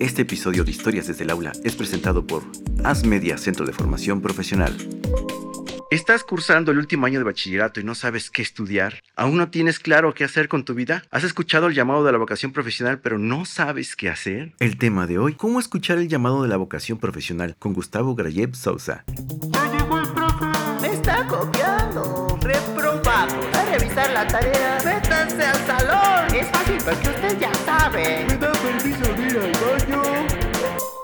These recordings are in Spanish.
Este episodio de Historias desde el Aula es presentado por As Media Centro de Formación Profesional. ¿Estás cursando el último año de bachillerato y no sabes qué estudiar? ¿Aún no tienes claro qué hacer con tu vida? ¿Has escuchado el llamado de la vocación profesional pero no sabes qué hacer? El tema de hoy, ¿cómo escuchar el llamado de la vocación profesional? Con Gustavo Grayev Sousa. Ya llegó el profe. Me está copiando. Reprobado. A revisar la tarea. Métanse al salón. Es fácil porque usted ya sabe.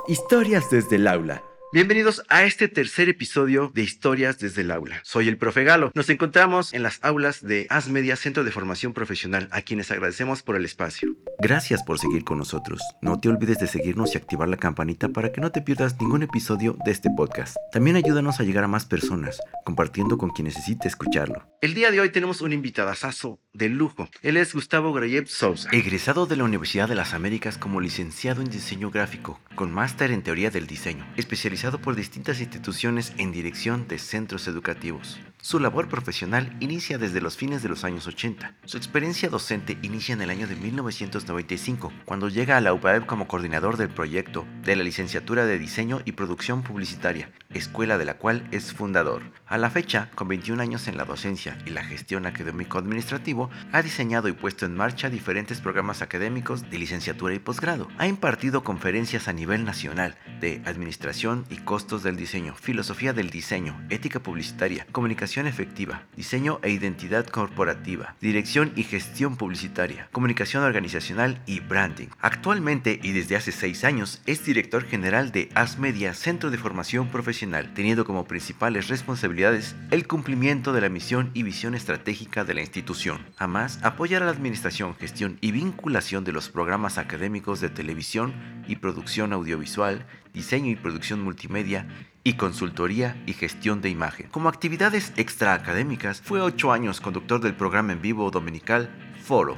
Historias desde el aula. Bienvenidos a este tercer episodio de Historias desde el aula. Soy el profe Galo. Nos encontramos en las aulas de As Media Centro de Formación Profesional, a quienes agradecemos por el espacio. Gracias por seguir con nosotros. No te olvides de seguirnos y activar la campanita para que no te pierdas ningún episodio de este podcast. También ayúdanos a llegar a más personas, compartiendo con quien necesite escucharlo. El día de hoy tenemos un invitadazo de lujo. Él es Gustavo Grayev Sousa, egresado de la Universidad de las Américas como licenciado en diseño gráfico, con máster en teoría del diseño, especializado por distintas instituciones en dirección de centros educativos. Su labor profesional inicia desde los fines de los años 80. Su experiencia docente inicia en el año de 1995, cuando llega a la UPAEP como coordinador del proyecto de la licenciatura de Diseño y Producción Publicitaria, escuela de la cual es fundador. A la fecha, con 21 años en la docencia y la gestión académico-administrativo, ha diseñado y puesto en marcha diferentes programas académicos de licenciatura y posgrado. Ha impartido conferencias a nivel nacional de administración y costos del diseño, filosofía del diseño, ética publicitaria, comunicación efectiva, diseño e identidad corporativa, dirección y gestión publicitaria, comunicación organizacional y branding. Actualmente y desde hace seis años es director general de Asmedia Centro de Formación Profesional, teniendo como principales responsabilidades el cumplimiento de la misión y visión estratégica de la institución. Además, apoyar a la administración, gestión y vinculación de los programas académicos de televisión y producción audiovisual, diseño y producción multimedia y consultoría y gestión de imagen. Como actividades extraacadémicas, fue ocho años conductor del programa en vivo dominical Foro.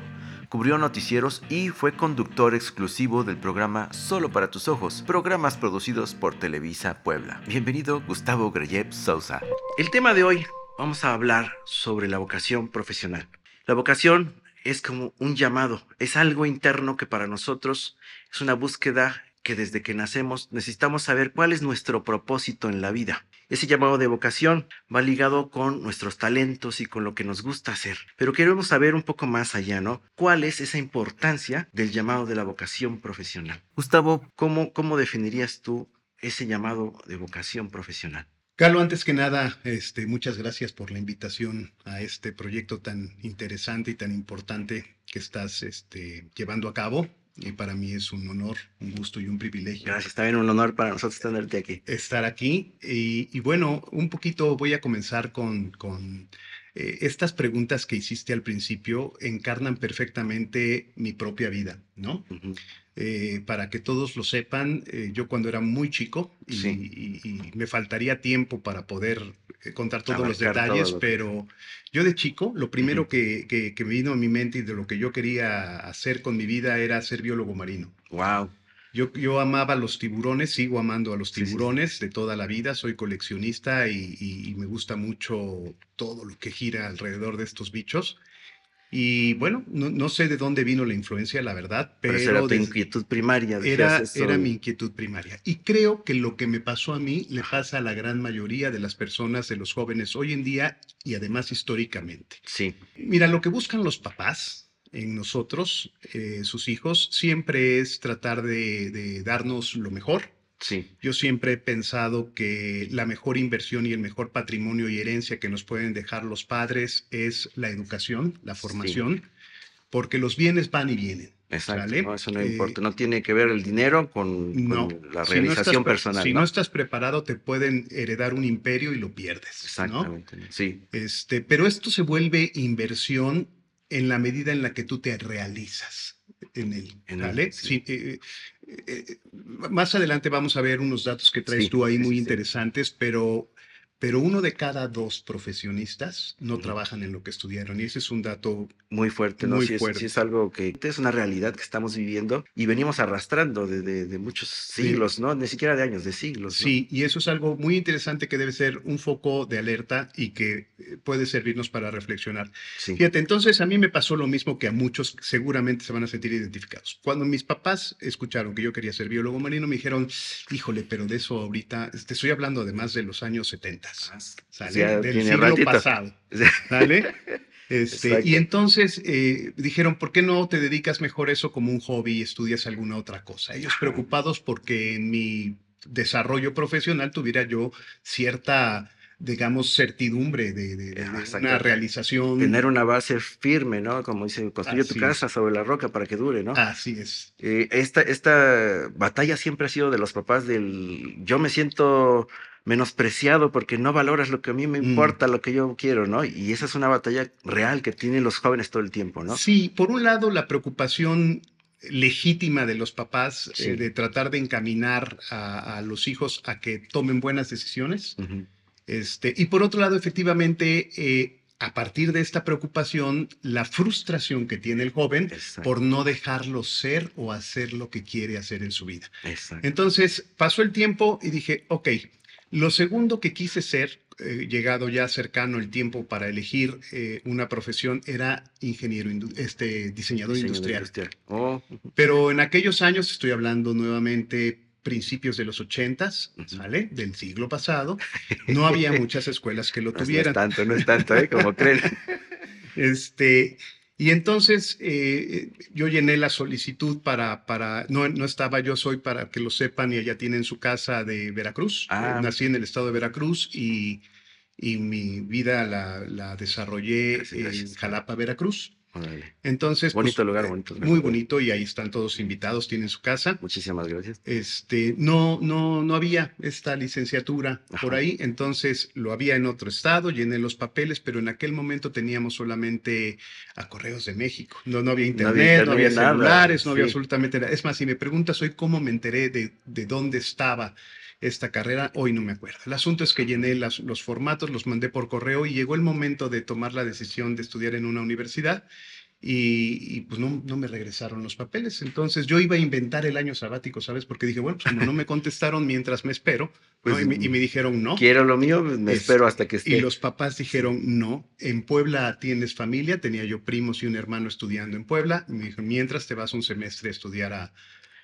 Cubrió noticieros y fue conductor exclusivo del programa Solo para tus ojos, programas producidos por Televisa Puebla. Bienvenido Gustavo Greyev Sousa. El tema de hoy vamos a hablar sobre la vocación profesional. La vocación es como un llamado, es algo interno que para nosotros es una búsqueda que desde que nacemos necesitamos saber cuál es nuestro propósito en la vida. Ese llamado de vocación va ligado con nuestros talentos y con lo que nos gusta hacer. Pero queremos saber un poco más allá, ¿no? ¿Cuál es esa importancia del llamado de la vocación profesional? Gustavo, ¿cómo, cómo definirías tú ese llamado de vocación profesional? Carlos, antes que nada, este, muchas gracias por la invitación a este proyecto tan interesante y tan importante que estás este, llevando a cabo. Y para mí es un honor, un gusto y un privilegio. Gracias, también un honor para nosotros tenerte aquí. Estar aquí. Y, y bueno, un poquito voy a comenzar con, con eh, estas preguntas que hiciste al principio, encarnan perfectamente mi propia vida, ¿no? Uh -huh. eh, para que todos lo sepan, eh, yo cuando era muy chico, y, sí. y, y, me faltaría tiempo para poder contar todos Abarcar los detalles, todo pero yo de chico, lo primero uh -huh. que, que, que, me vino a mi mente y de lo que yo quería hacer con mi vida era ser biólogo marino. ¡Wow! Yo, yo amaba los tiburones, sigo amando a los tiburones sí, sí. de toda la vida, soy coleccionista y, y, y, me gusta mucho todo lo que gira alrededor de estos bichos. Y bueno, no, no sé de dónde vino la influencia, la verdad, pero... pero era tu inquietud primaria. Era, era mi inquietud primaria. Y creo que lo que me pasó a mí le pasa a la gran mayoría de las personas, de los jóvenes hoy en día y además históricamente. Sí. Mira, lo que buscan los papás, en nosotros, eh, sus hijos, siempre es tratar de, de, darnos lo mejor. Sí. Yo siempre he pensado que la mejor inversión y el mejor patrimonio y herencia que nos pueden dejar los padres es la educación, la formación, sí. porque los bienes van y vienen. Exacto, no, eso no eh, importa, no tiene que ver el dinero con, no, la realización si no personal. Si ¿no? estás preparado, te pueden heredar un imperio y lo pierdes. Exactamente, sí. Este, pero esto se vuelve inversión en la medida en la que tú te realizas en él. En sí. Sí, eh, eh, más adelante vamos a ver unos datos que traes sí, tú ahí muy interesantes, pero pero uno de cada dos profesionistas no trabajan en lo que estudiaron. Y ese es un dato Muy fuerte, ¿no? Muy es, fuerte. es algo que es una realidad que estamos viviendo y venimos arrastrando de, de- de muchos siglos, ¿no? Ni siquiera de años, de siglos. ¿no? Sí, y eso es algo muy interesante que debe ser un foco de alerta y que eh, puede servirnos para reflexionar. Sí. Fíjate, entonces a mí me pasó lo mismo que a muchos seguramente se van a sentir identificados. Cuando mis papás escucharon que yo quería ser biólogo marino, me dijeron, híjole, pero de eso ahorita, te estoy hablando además de los años 70, Ah, Del tiene siglo pasado. ¿sale? Este, y entonces eh, dijeron, ¿por qué no te dedicas mejor a eso como un hobby y estudias alguna otra cosa? Ellos preocupados porque en mi desarrollo profesional tuviera yo cierta, digamos, certidumbre de, de- una realización. Tener una base firme, ¿no? Como dice, construye tu casa sobre la roca para que dure, ¿no? Así es. Eh, esta, esta batalla siempre ha sido de los papás del yo me siento menospreciado porque no valoras lo que a mí me Mm. importa, lo que yo quiero, ¿no? Y esa es una batalla real que tienen los jóvenes todo el tiempo, ¿no? Sí, por un lado, la preocupación legítima de los papás Sí. eh, de tratar de encaminar a, a los hijos a que tomen buenas decisiones. Este, y por otro lado, efectivamente, eh, a partir de esta preocupación, la frustración que tiene el joven Exacto, por no dejarlo ser o hacer lo que quiere hacer en su vida. exacto. Entonces, pasó el tiempo y dije, ok, lo segundo que quise ser, eh, llegado ya cercano el tiempo para elegir eh, una profesión, era ingeniero, este, diseñador industrial. Oh. Pero en aquellos años, estoy hablando nuevamente principios de los ochentas. ¿sale? Del siglo pasado, no había muchas escuelas que lo es- no es tuvieran. tanto, no es tanto, ¿eh? Como creen. Este, y entonces eh, yo llené la solicitud para, para no, no estaba yo, soy para que lo sepan, y allá tienen su casa de Veracruz. Ah. Eh, Nací en el estado de Veracruz y, y mi vida la, la desarrollé Gracias, en. Jalapa, Veracruz. Entonces, pues, Bonito lugar, bonito lugar. Muy bonito y ahí están todos invitados, tienen su casa. Muchísimas gracias. Este, no, no, no había esta licenciatura por ahí, entonces lo había en otro estado, llené los papeles, pero en aquel momento teníamos solamente a Correos de México. No, no había No había internet, no había, internet, nada, celulares, no había sí. absolutamente nada. Es más, si me preguntas hoy cómo me enteré de, de dónde estaba esta carrera, hoy no me acuerdo. El asunto es que llené las- los formatos, los mandé por correo y llegó el momento de tomar la decisión de estudiar en una universidad y, y, pues no, no me regresaron los papeles. Entonces yo iba a inventar el año sabático, ¿sabes? Porque dije, bueno, pues como no me contestaron mientras me espero, ¿no? Pues, y, me, y me dijeron no. Quiero lo mío, me Es- espero hasta que esté. Y los papás dijeron no. En Puebla tienes familia, tenía yo primos y un hermano estudiando en Puebla. Y me dijo, mientras te vas un semestre a estudiar a,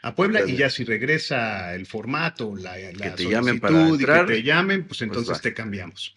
a Puebla y ya si regresa el formato, la, la te llamen para solicitud y que te llamen, pues entonces vas. te cambiamos.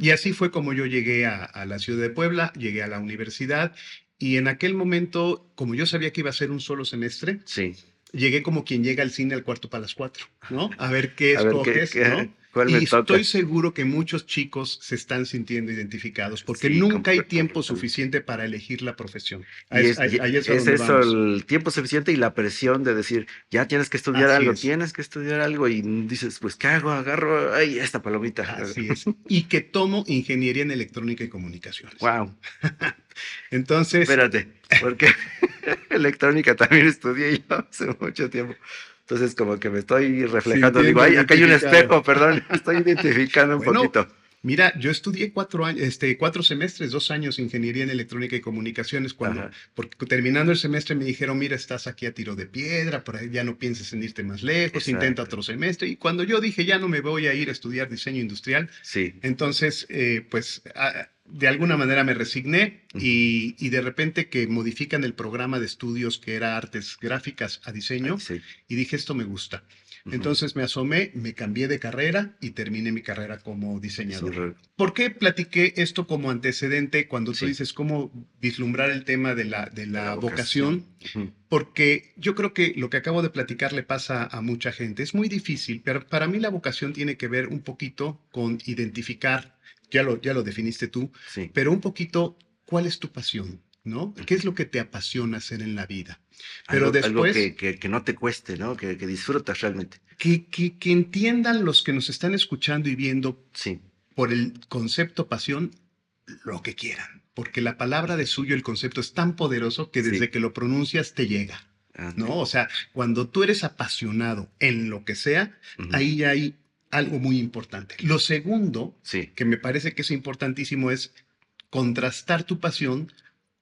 Y así fue como yo llegué a, a la ciudad de Puebla, llegué a la universidad y en aquel momento, como yo sabía que iba a ser un solo semestre, Sí. Llegué como quien llega al cine al cuarto para las cuatro, ¿no? A ver qué A ver, ¿qué- escoges, qué- ¿no? ¿Cuál Y toca? estoy seguro que muchos chicos se están sintiendo identificados porque Sí, nunca hay tiempo suficiente para elegir la profesión. Y Ahí es, ahí- ahí es eso, vamos. el tiempo suficiente y la presión de decir, ya tienes que estudiar Así algo, es. tienes que estudiar algo y dices, pues, ¿qué hago? Agarro, ay, esta palomita. Así es. Y que tomo ingeniería en electrónica y comunicaciones. Wow, Entonces, espérate, porque electrónica también estudié yo hace mucho tiempo. Entonces, como que me estoy reflejando, digo, ay, acá hay un espejo, perdón, estoy identificando un Bueno, poquito. Mira, yo estudié cuatro años, este, cuatro semestres, dos años ingeniería en electrónica y comunicaciones. Cuando, Ajá. porque terminando el semestre me dijeron, mira, estás aquí a tiro de piedra, por ahí ya no pienses en irte más lejos, Exacto. intenta otro semestre. Y cuando yo dije, ya no me voy a ir a estudiar diseño industrial, Sí, entonces, eh, pues, a- de alguna manera me resigné y, y de repente que modifican el programa de estudios que era artes gráficas a diseño sí. y dije, esto me gusta. Entonces me asomé, me cambié de carrera y terminé mi carrera como diseñador. Re- ¿Por qué platiqué esto como antecedente cuando tú dices cómo vislumbrar el tema de la, de la la vocación? Porque yo creo que lo que acabo de platicar le pasa a mucha gente. Es muy difícil, pero para mí la vocación tiene que ver un poquito con identificar, ya lo, ya lo definiste tú, Sí. pero un poquito cuál es tu pasión, ¿no? ¿Qué es lo que te apasiona hacer en la vida? Pero algo, algo después- que, que- que no te cueste, ¿no? Que, que disfrutas realmente. Que, que, que entiendan los que nos están escuchando y viendo Sí, por el concepto pasión lo que quieran, porque la palabra de suyo, el concepto es tan poderoso que desde Sí. que lo pronuncias te llega, ¿no? O sea, cuando tú eres apasionado en lo que sea, ahí hay algo muy importante. Lo segundo, Sí. que me parece que es importantísimo, es contrastar tu pasión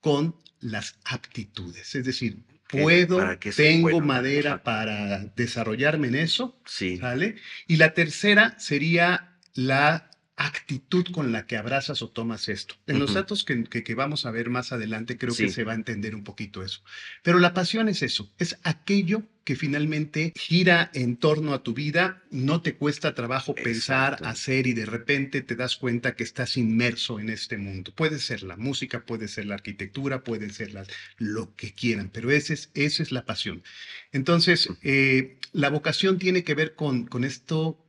con las aptitudes. Es decir, puedo, ¿Para qué soy tengo bueno? madera para desarrollarme en eso, Sí. ¿sale? Y la tercera sería la actitud con la que abrazas o tomas esto. En los datos que, que- que vamos a ver más adelante creo Sí. que se va a entender un poquito eso. Pero la pasión es eso, es aquello que finalmente gira en torno a tu vida, no te cuesta trabajo pensar, hacer y de repente te das cuenta que estás inmerso en este mundo. Puede ser la música, puede ser la arquitectura, puede ser la- lo que quieran, pero ese es, esa es la pasión. Entonces, eh, la vocación tiene que ver con, con esto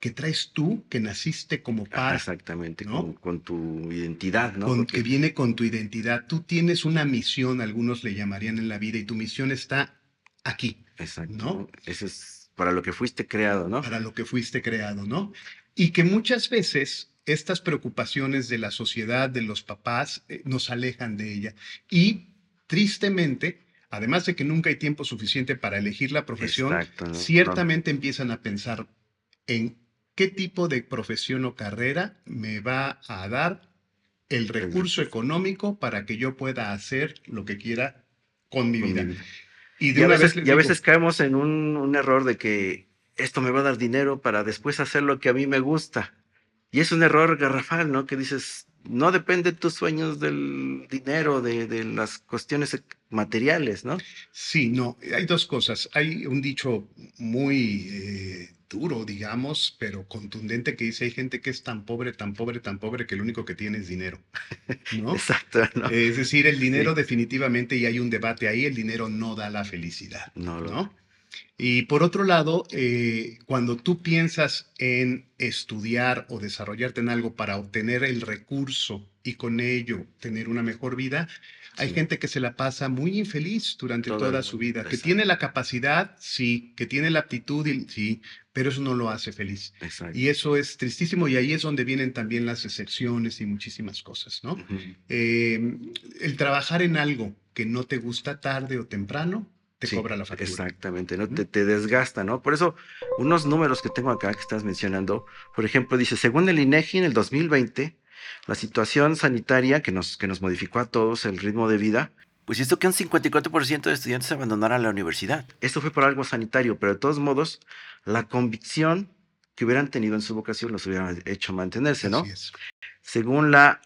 que traes tú, que naciste como Ajá, par, exactamente, ¿no? con, con tu identidad, ¿no? con- Porque- que viene con tu identidad. Tú tienes una misión, algunos le llamarían en la vida, y tu misión está aquí, Exacto. ¿no? Eso es para lo que fuiste creado, ¿no? para lo que fuiste creado, ¿no? Y que muchas veces estas preocupaciones de la sociedad, de los papás, eh, nos alejan de ella. Y tristemente, además de que nunca hay tiempo suficiente para elegir la profesión, Exacto, ¿no? ciertamente empiezan a pensar en qué tipo de profesión o carrera me va a dar el recurso económico para que yo pueda hacer lo que quiera con mi vida. Y de Y a veces, vez a veces caemos en un, un error de que esto me va a dar dinero para después hacer lo que a mí me gusta. Y es un error garrafal, ¿no? Que dices, no depende tus sueños del dinero, de, de las cuestiones ec- materiales, ¿no? Sí, no, hay dos cosas. Hay un dicho muy eh, duro, digamos, pero contundente que dice, hay gente que es tan pobre, tan pobre, tan pobre que lo único que tiene es dinero, ¿no? Exacto, ¿no? Es decir, el dinero Sí. definitivamente, y hay un debate ahí, el dinero no da la felicidad, No lo- ¿no? Y por otro lado, eh, cuando tú piensas en estudiar o desarrollarte en algo para obtener el recurso y con ello tener una mejor vida, hay Sí. gente que se la pasa muy infeliz durante Todo toda su vida, que tiene la capacidad, sí, que tiene la aptitud, sí, pero eso no lo hace feliz. Exacto. Y eso es tristísimo y ahí es donde vienen también las excepciones y muchísimas cosas, ¿no? Eh, el trabajar en algo que no te gusta tarde o temprano, te Sí, cobra la factura. Exactamente, ¿no? Te, te desgasta, ¿no? Por eso, unos números que tengo acá que estás mencionando, por ejemplo, dice, según el INEGI en el 2020, la situación sanitaria que nos, que nos modificó a todos el ritmo de vida, pues hizo que un 54% de estudiantes abandonaran la universidad. Esto fue por algo sanitario, pero de todos modos, la convicción que hubieran tenido en su vocación los hubiera hecho mantenerse, ¿no? Así es. Según la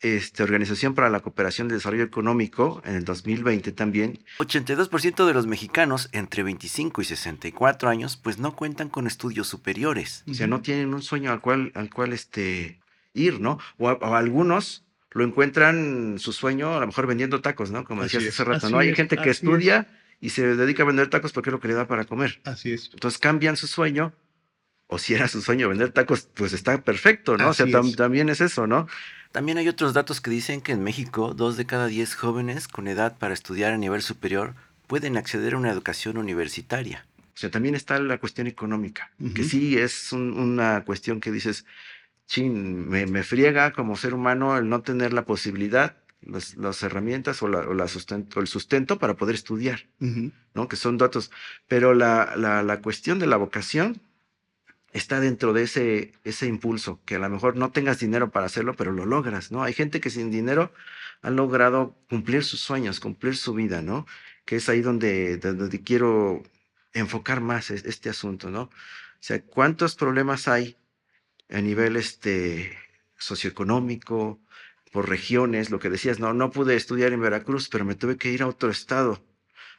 este, Organización para la Cooperación y Desarrollo Económico, en el 2020 también, 82% de los mexicanos entre 25 y 64 años pues no cuentan con estudios superiores. O sea, no tienen un sueño al cual, al cual este, ir, ¿no? O, a- o algunos lo encuentran su sueño a lo mejor vendiendo tacos, ¿no? Como decías hace rato, ¿no? Hay es, gente que es. estudia y se dedica a vender tacos porque es lo que le da para comer. Así es. Entonces cambian su sueño, o si era su sueño vender tacos, pues está perfecto, ¿no? o sea, Así tam- es. también es eso, ¿no? También hay otros datos que dicen que en México, dos de cada diez jóvenes con edad para estudiar a nivel superior pueden acceder a una educación universitaria. O sea, también está la cuestión económica, que sí es un- una cuestión que dices, chin, me, me friega como ser humano el no tener la posibilidad, las, las herramientas o, la, o la sustento, el sustento para poder estudiar. Ujú. ¿no? Que son datos. Pero la, la, la cuestión de la vocación está dentro de ese, ese impulso, que a lo mejor no tengas dinero para hacerlo, pero lo logras, ¿no? Hay gente que sin dinero ha logrado cumplir sus sueños, cumplir su vida, ¿no? Que es ahí donde, donde quiero enfocar más es- este asunto, ¿no? O sea, ¿cuántos problemas hay a nivel este, socioeconómico, por regiones? Lo que decías, no, no pude estudiar en Veracruz, pero me tuve que ir a otro estado.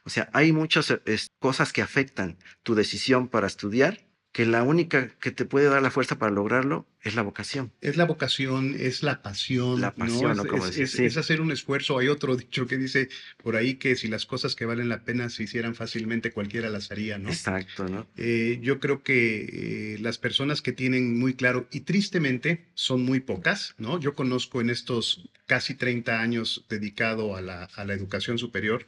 O sea, hay muchas cosas que afectan tu decisión para estudiar, que la única que te puede dar la fuerza para lograrlo es la vocación. Es la vocación, es la pasión. La pasión, Es, ¿no? Como es- es- sí. es hacer un esfuerzo. Hay otro dicho que dice por ahí que si las cosas que valen la pena se hicieran fácilmente, cualquiera las haría, ¿no? Exacto, ¿no? Eh, yo creo que eh, las personas que tienen muy claro, y tristemente son muy pocas, ¿no? Yo conozco en estos casi 30 años dedicado a la, a la educación superior,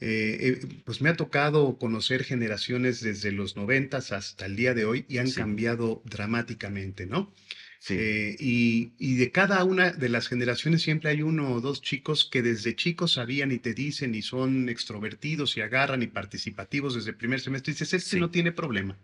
eh, pues me ha tocado conocer generaciones desde los 90 hasta el día de hoy y han Sí. cambiado dramáticamente, ¿no? Sí, Eh, y, y de cada una de las generaciones siempre hay uno o dos chicos que desde chicos sabían y te dicen y son extrovertidos y agarran y participativos desde el primer semestre. Y dices, este Sí. no tiene problema.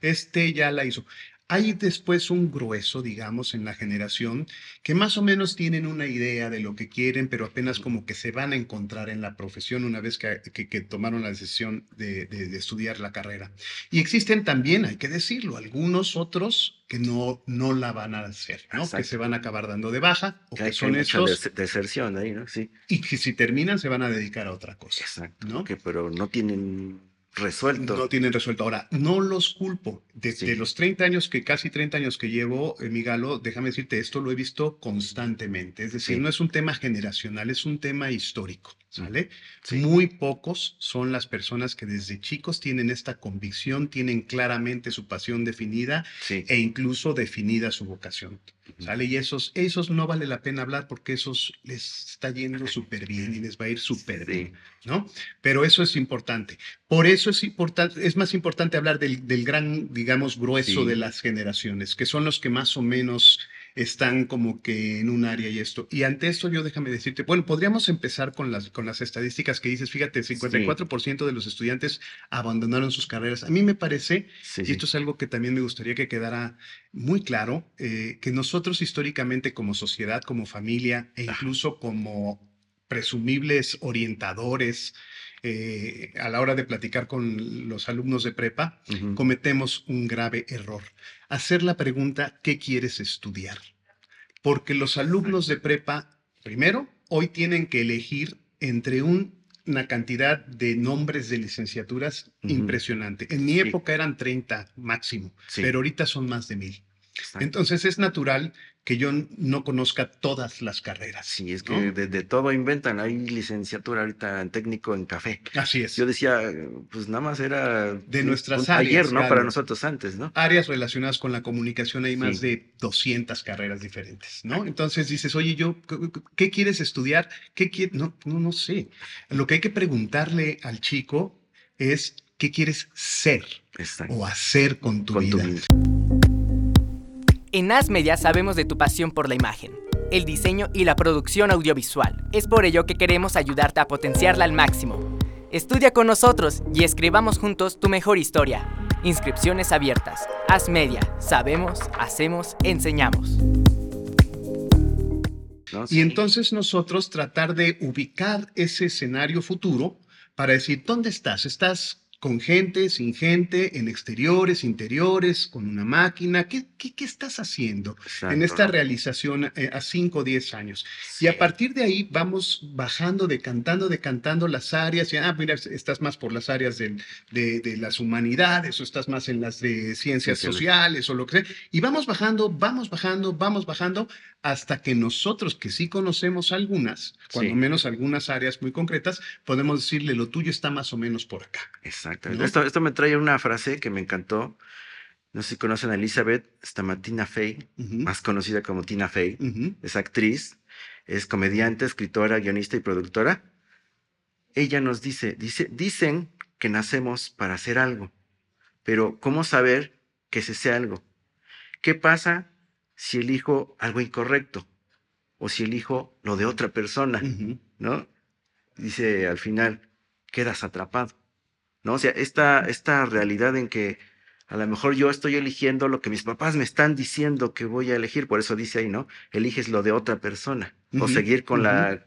Este ya la hizo. Hay después un grueso, digamos, en la generación que más o menos tienen una idea de lo que quieren, pero apenas como que se van a encontrar en la profesión una vez que, que- que tomaron la decisión de, de- de estudiar la carrera. Y existen también, hay que decirlo, algunos otros que no, no la van a hacer, ¿no? Que se van a acabar dando de baja o Que que son estos des- deserción ahí, ¿no? Sí, y que si terminan se van a dedicar a otra cosa. exacto. ¿no? Que, pero no tienen resuelto. No tienen resuelto. Ahora, no los culpo. De, Sí. de los 30 años que, casi 30 años que llevo, eh, mi galo, déjame decirte, esto lo he visto constantemente. Es decir, Sí. no es un tema generacional, es un tema histórico, ¿sale? Sí. Muy pocos son las personas que desde chicos tienen esta convicción, tienen claramente su pasión definida Sí. e incluso definida su vocación. ¿Sale? Y esos, esos no vale la pena hablar porque esos les está yendo súper bien y les va a ir súper bien, ¿no? Pero eso es importante. Por eso es importante, es más importante hablar del, del gran, digamos, grueso Sí. de las generaciones, que son los que más o menos están como que en un área y esto. Y ante esto yo déjame decirte, bueno, podríamos empezar con las, con las estadísticas que dices, fíjate, 54% de los estudiantes abandonaron sus carreras. A mí me parece Sí, y sí. esto es algo que también me gustaría que quedara muy claro, eh, que nosotros históricamente como sociedad, como familia e incluso como presumibles orientadores eh, a la hora de platicar con los alumnos de prepa, cometemos un grave error. Hacer la pregunta, ¿qué quieres estudiar? Porque los alumnos de prepa, primero, hoy tienen que elegir entre un- una cantidad de nombres de licenciaturas impresionante. En mi Sí. época eran 30 máximo, Sí. pero ahorita son más de mil. Exacto. Entonces es natural que yo no conozca todas las carreras. Sí, es que ¿no? de, de todo inventan. Hay licenciatura ahorita en técnico en café. Así es. Yo decía, pues nada más era De nuestras un áreas, ¿no? Galo. Para nosotros antes, ¿no? áreas relacionadas con la comunicación hay más Sí. de 200 carreras diferentes, ¿no? Entonces dices, oye, yo, ¿qué- ¿qué quieres estudiar? ¿Qué quie-?" No, no, no sé. Lo que hay que preguntarle al chico es, ¿qué quieres ser Exacto. o hacer con tu Con vida? tu vida. En As Media sabemos de tu pasión por la imagen, el diseño y la producción audiovisual. Es por ello que queremos ayudarte a potenciarla al máximo. Estudia con nosotros y escribamos juntos tu mejor historia. Inscripciones abiertas. As Media. Sabemos, hacemos, enseñamos. Y entonces nosotros tratar de ubicar ese escenario futuro para decir, ¿dónde estás? ¿Estás con gente, sin gente, en exteriores, interiores, con una máquina? ¿Qué, qué, qué estás haciendo en Exacto, esta ¿no? realización eh, a 5 o 10 años? Sí. Y a partir de ahí vamos bajando, decantando, decantando las áreas. Y, ah, mira, estás más por las áreas del- de, de las humanidades o estás más en las de ciencias Ciencias. sociales o lo que sea. Y vamos bajando, vamos bajando, vamos bajando hasta que nosotros, que sí conocemos algunas, cuando Sí. menos algunas áreas muy concretas, podemos decirle lo tuyo está más o menos por acá. Exacto. ¿No? Esto, esto me trae una frase que me encantó. No sé si conocen a Elizabeth Stamatina Fey, más conocida como Tina Fey. Es actriz, es comediante, escritora, guionista y productora. Ella nos dice, dice, dicen que nacemos para hacer algo, pero ¿cómo saber que ese sea algo? ¿Qué pasa si elijo algo incorrecto? O si elijo lo de otra persona. ¿no? Dice al final, quedas atrapado, ¿no? O sea, esta, esta realidad en que a lo mejor yo estoy eligiendo lo que mis papás me están diciendo que voy a elegir, por eso dice ahí, ¿no? Eliges lo de otra persona, o seguir con la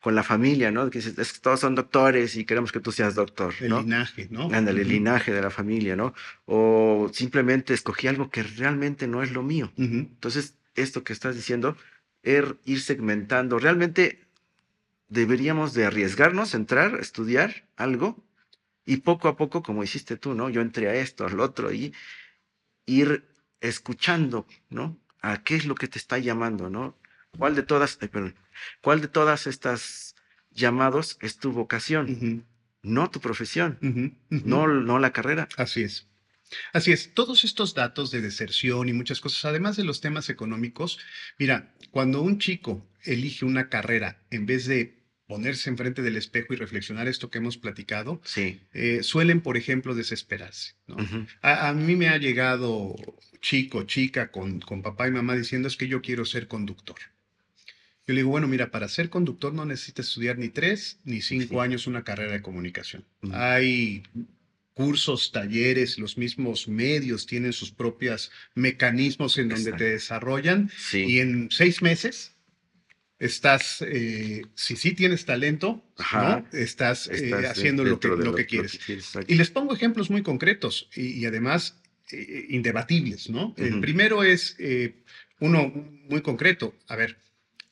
con la familia, ¿no? Que dices, es que todos son doctores y queremos que tú seas doctor, El ¿no? linaje, ¿no? Ándale, el linaje de la familia, ¿no? O simplemente escogí algo que realmente no es lo mío. Entonces, esto que estás diciendo, er- ir segmentando, realmente deberíamos de arriesgarnos, entrar, estudiar algo y poco a poco, como hiciste tú, ¿no? Yo entré a esto, al otro y ir escuchando, ¿no? A qué es lo que te está llamando, ¿no? ¿Cuál de todas, ay, perdón, cuál de todas estas llamados es tu vocación? No tu profesión, no, no la carrera. Así es. Así es, todos estos datos de deserción y muchas cosas, además de los temas económicos, mira, cuando un chico elige una carrera en vez de ponerse enfrente del espejo y reflexionar esto que hemos platicado, Sí. eh, suelen, por ejemplo, desesperarse. ¿no? ujú, A, a mí me ha llegado chico, chica, con, con papá y mamá diciendo es que yo quiero ser conductor. Yo le digo, bueno, mira, para ser conductor no necesitas estudiar ni tres ni cinco Sí. años una carrera de comunicación. Ujú. Hay cursos, talleres, los mismos medios tienen sus propios mecanismos en donde Exacto. te desarrollan Sí. y en seis meses estás, eh, si sí tienes talento, Ajá. ¿no? estás, eh, Estás haciendo lo que, de lo que quieres. exacto. Y les pongo ejemplos muy concretos y, y además eh, indebatibles, ¿no? El Ujú. primero es eh, uno muy concreto. A ver,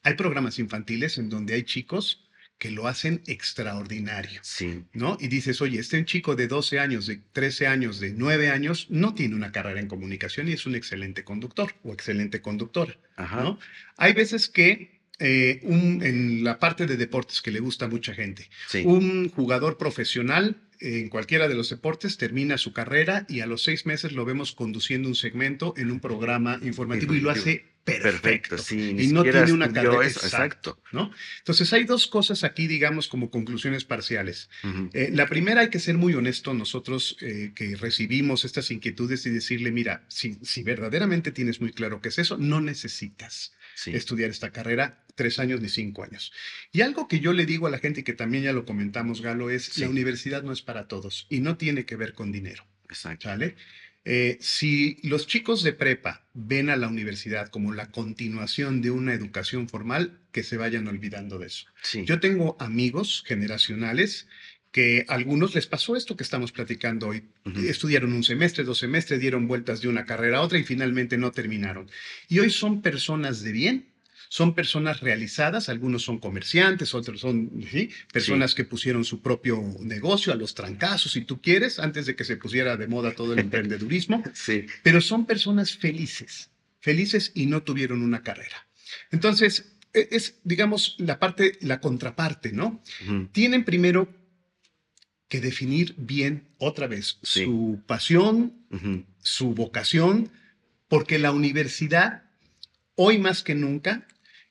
hay programas infantiles en donde hay chicos que lo hacen extraordinario, Sí. ¿no? Y dices, oye, este chico de 12 años, de 13 años, de 9 años, no tiene una carrera en comunicación y es un excelente conductor o excelente conductora. Ajá. ¿no? Hay veces que eh, un- en la parte de deportes que le gusta a mucha gente, Sí. un jugador profesional en cualquiera de los deportes termina su carrera y a los seis meses lo vemos conduciendo un segmento en un programa informativo y lo hace perfecto. Perfecto, sí. y no tiene una carrera. eso, exacto. ¿no? Entonces hay dos cosas aquí, digamos, como conclusiones parciales. Ujú. Eh, la primera, hay que ser muy honesto nosotros eh, que recibimos estas inquietudes y decirle, mira, si, si verdaderamente tienes muy claro qué es eso, no necesitas Sí. estudiar esta carrera tres años ni cinco años. Y algo que yo le digo a la gente y que también ya lo comentamos, Galo, es Sí. la universidad no es para todos y no tiene que ver con dinero, Exacto. ¿sale? Eh, si los chicos de prepa ven a la universidad como la continuación de una educación formal, que se vayan olvidando de eso. Sí. Yo tengo amigos generacionales que a algunos les pasó esto que estamos platicando hoy. Ujú. Estudiaron un semestre, dos semestres, dieron vueltas de una carrera a otra y finalmente no terminaron. Y hoy son personas de bien, son personas realizadas, algunos son comerciantes, otros son ¿sí? personas que pusieron su propio negocio a los trancazos, si tú quieres, antes de que se pusiera de moda todo el emprendedurismo Sí. pero son personas felices, felices y no tuvieron una carrera. Entonces, e- es, digamos, la parte, la contraparte, ¿no? Ujú. Tienen primero que definir bien otra vez Sí. su pasión, su vocación, porque la universidad, hoy más que nunca,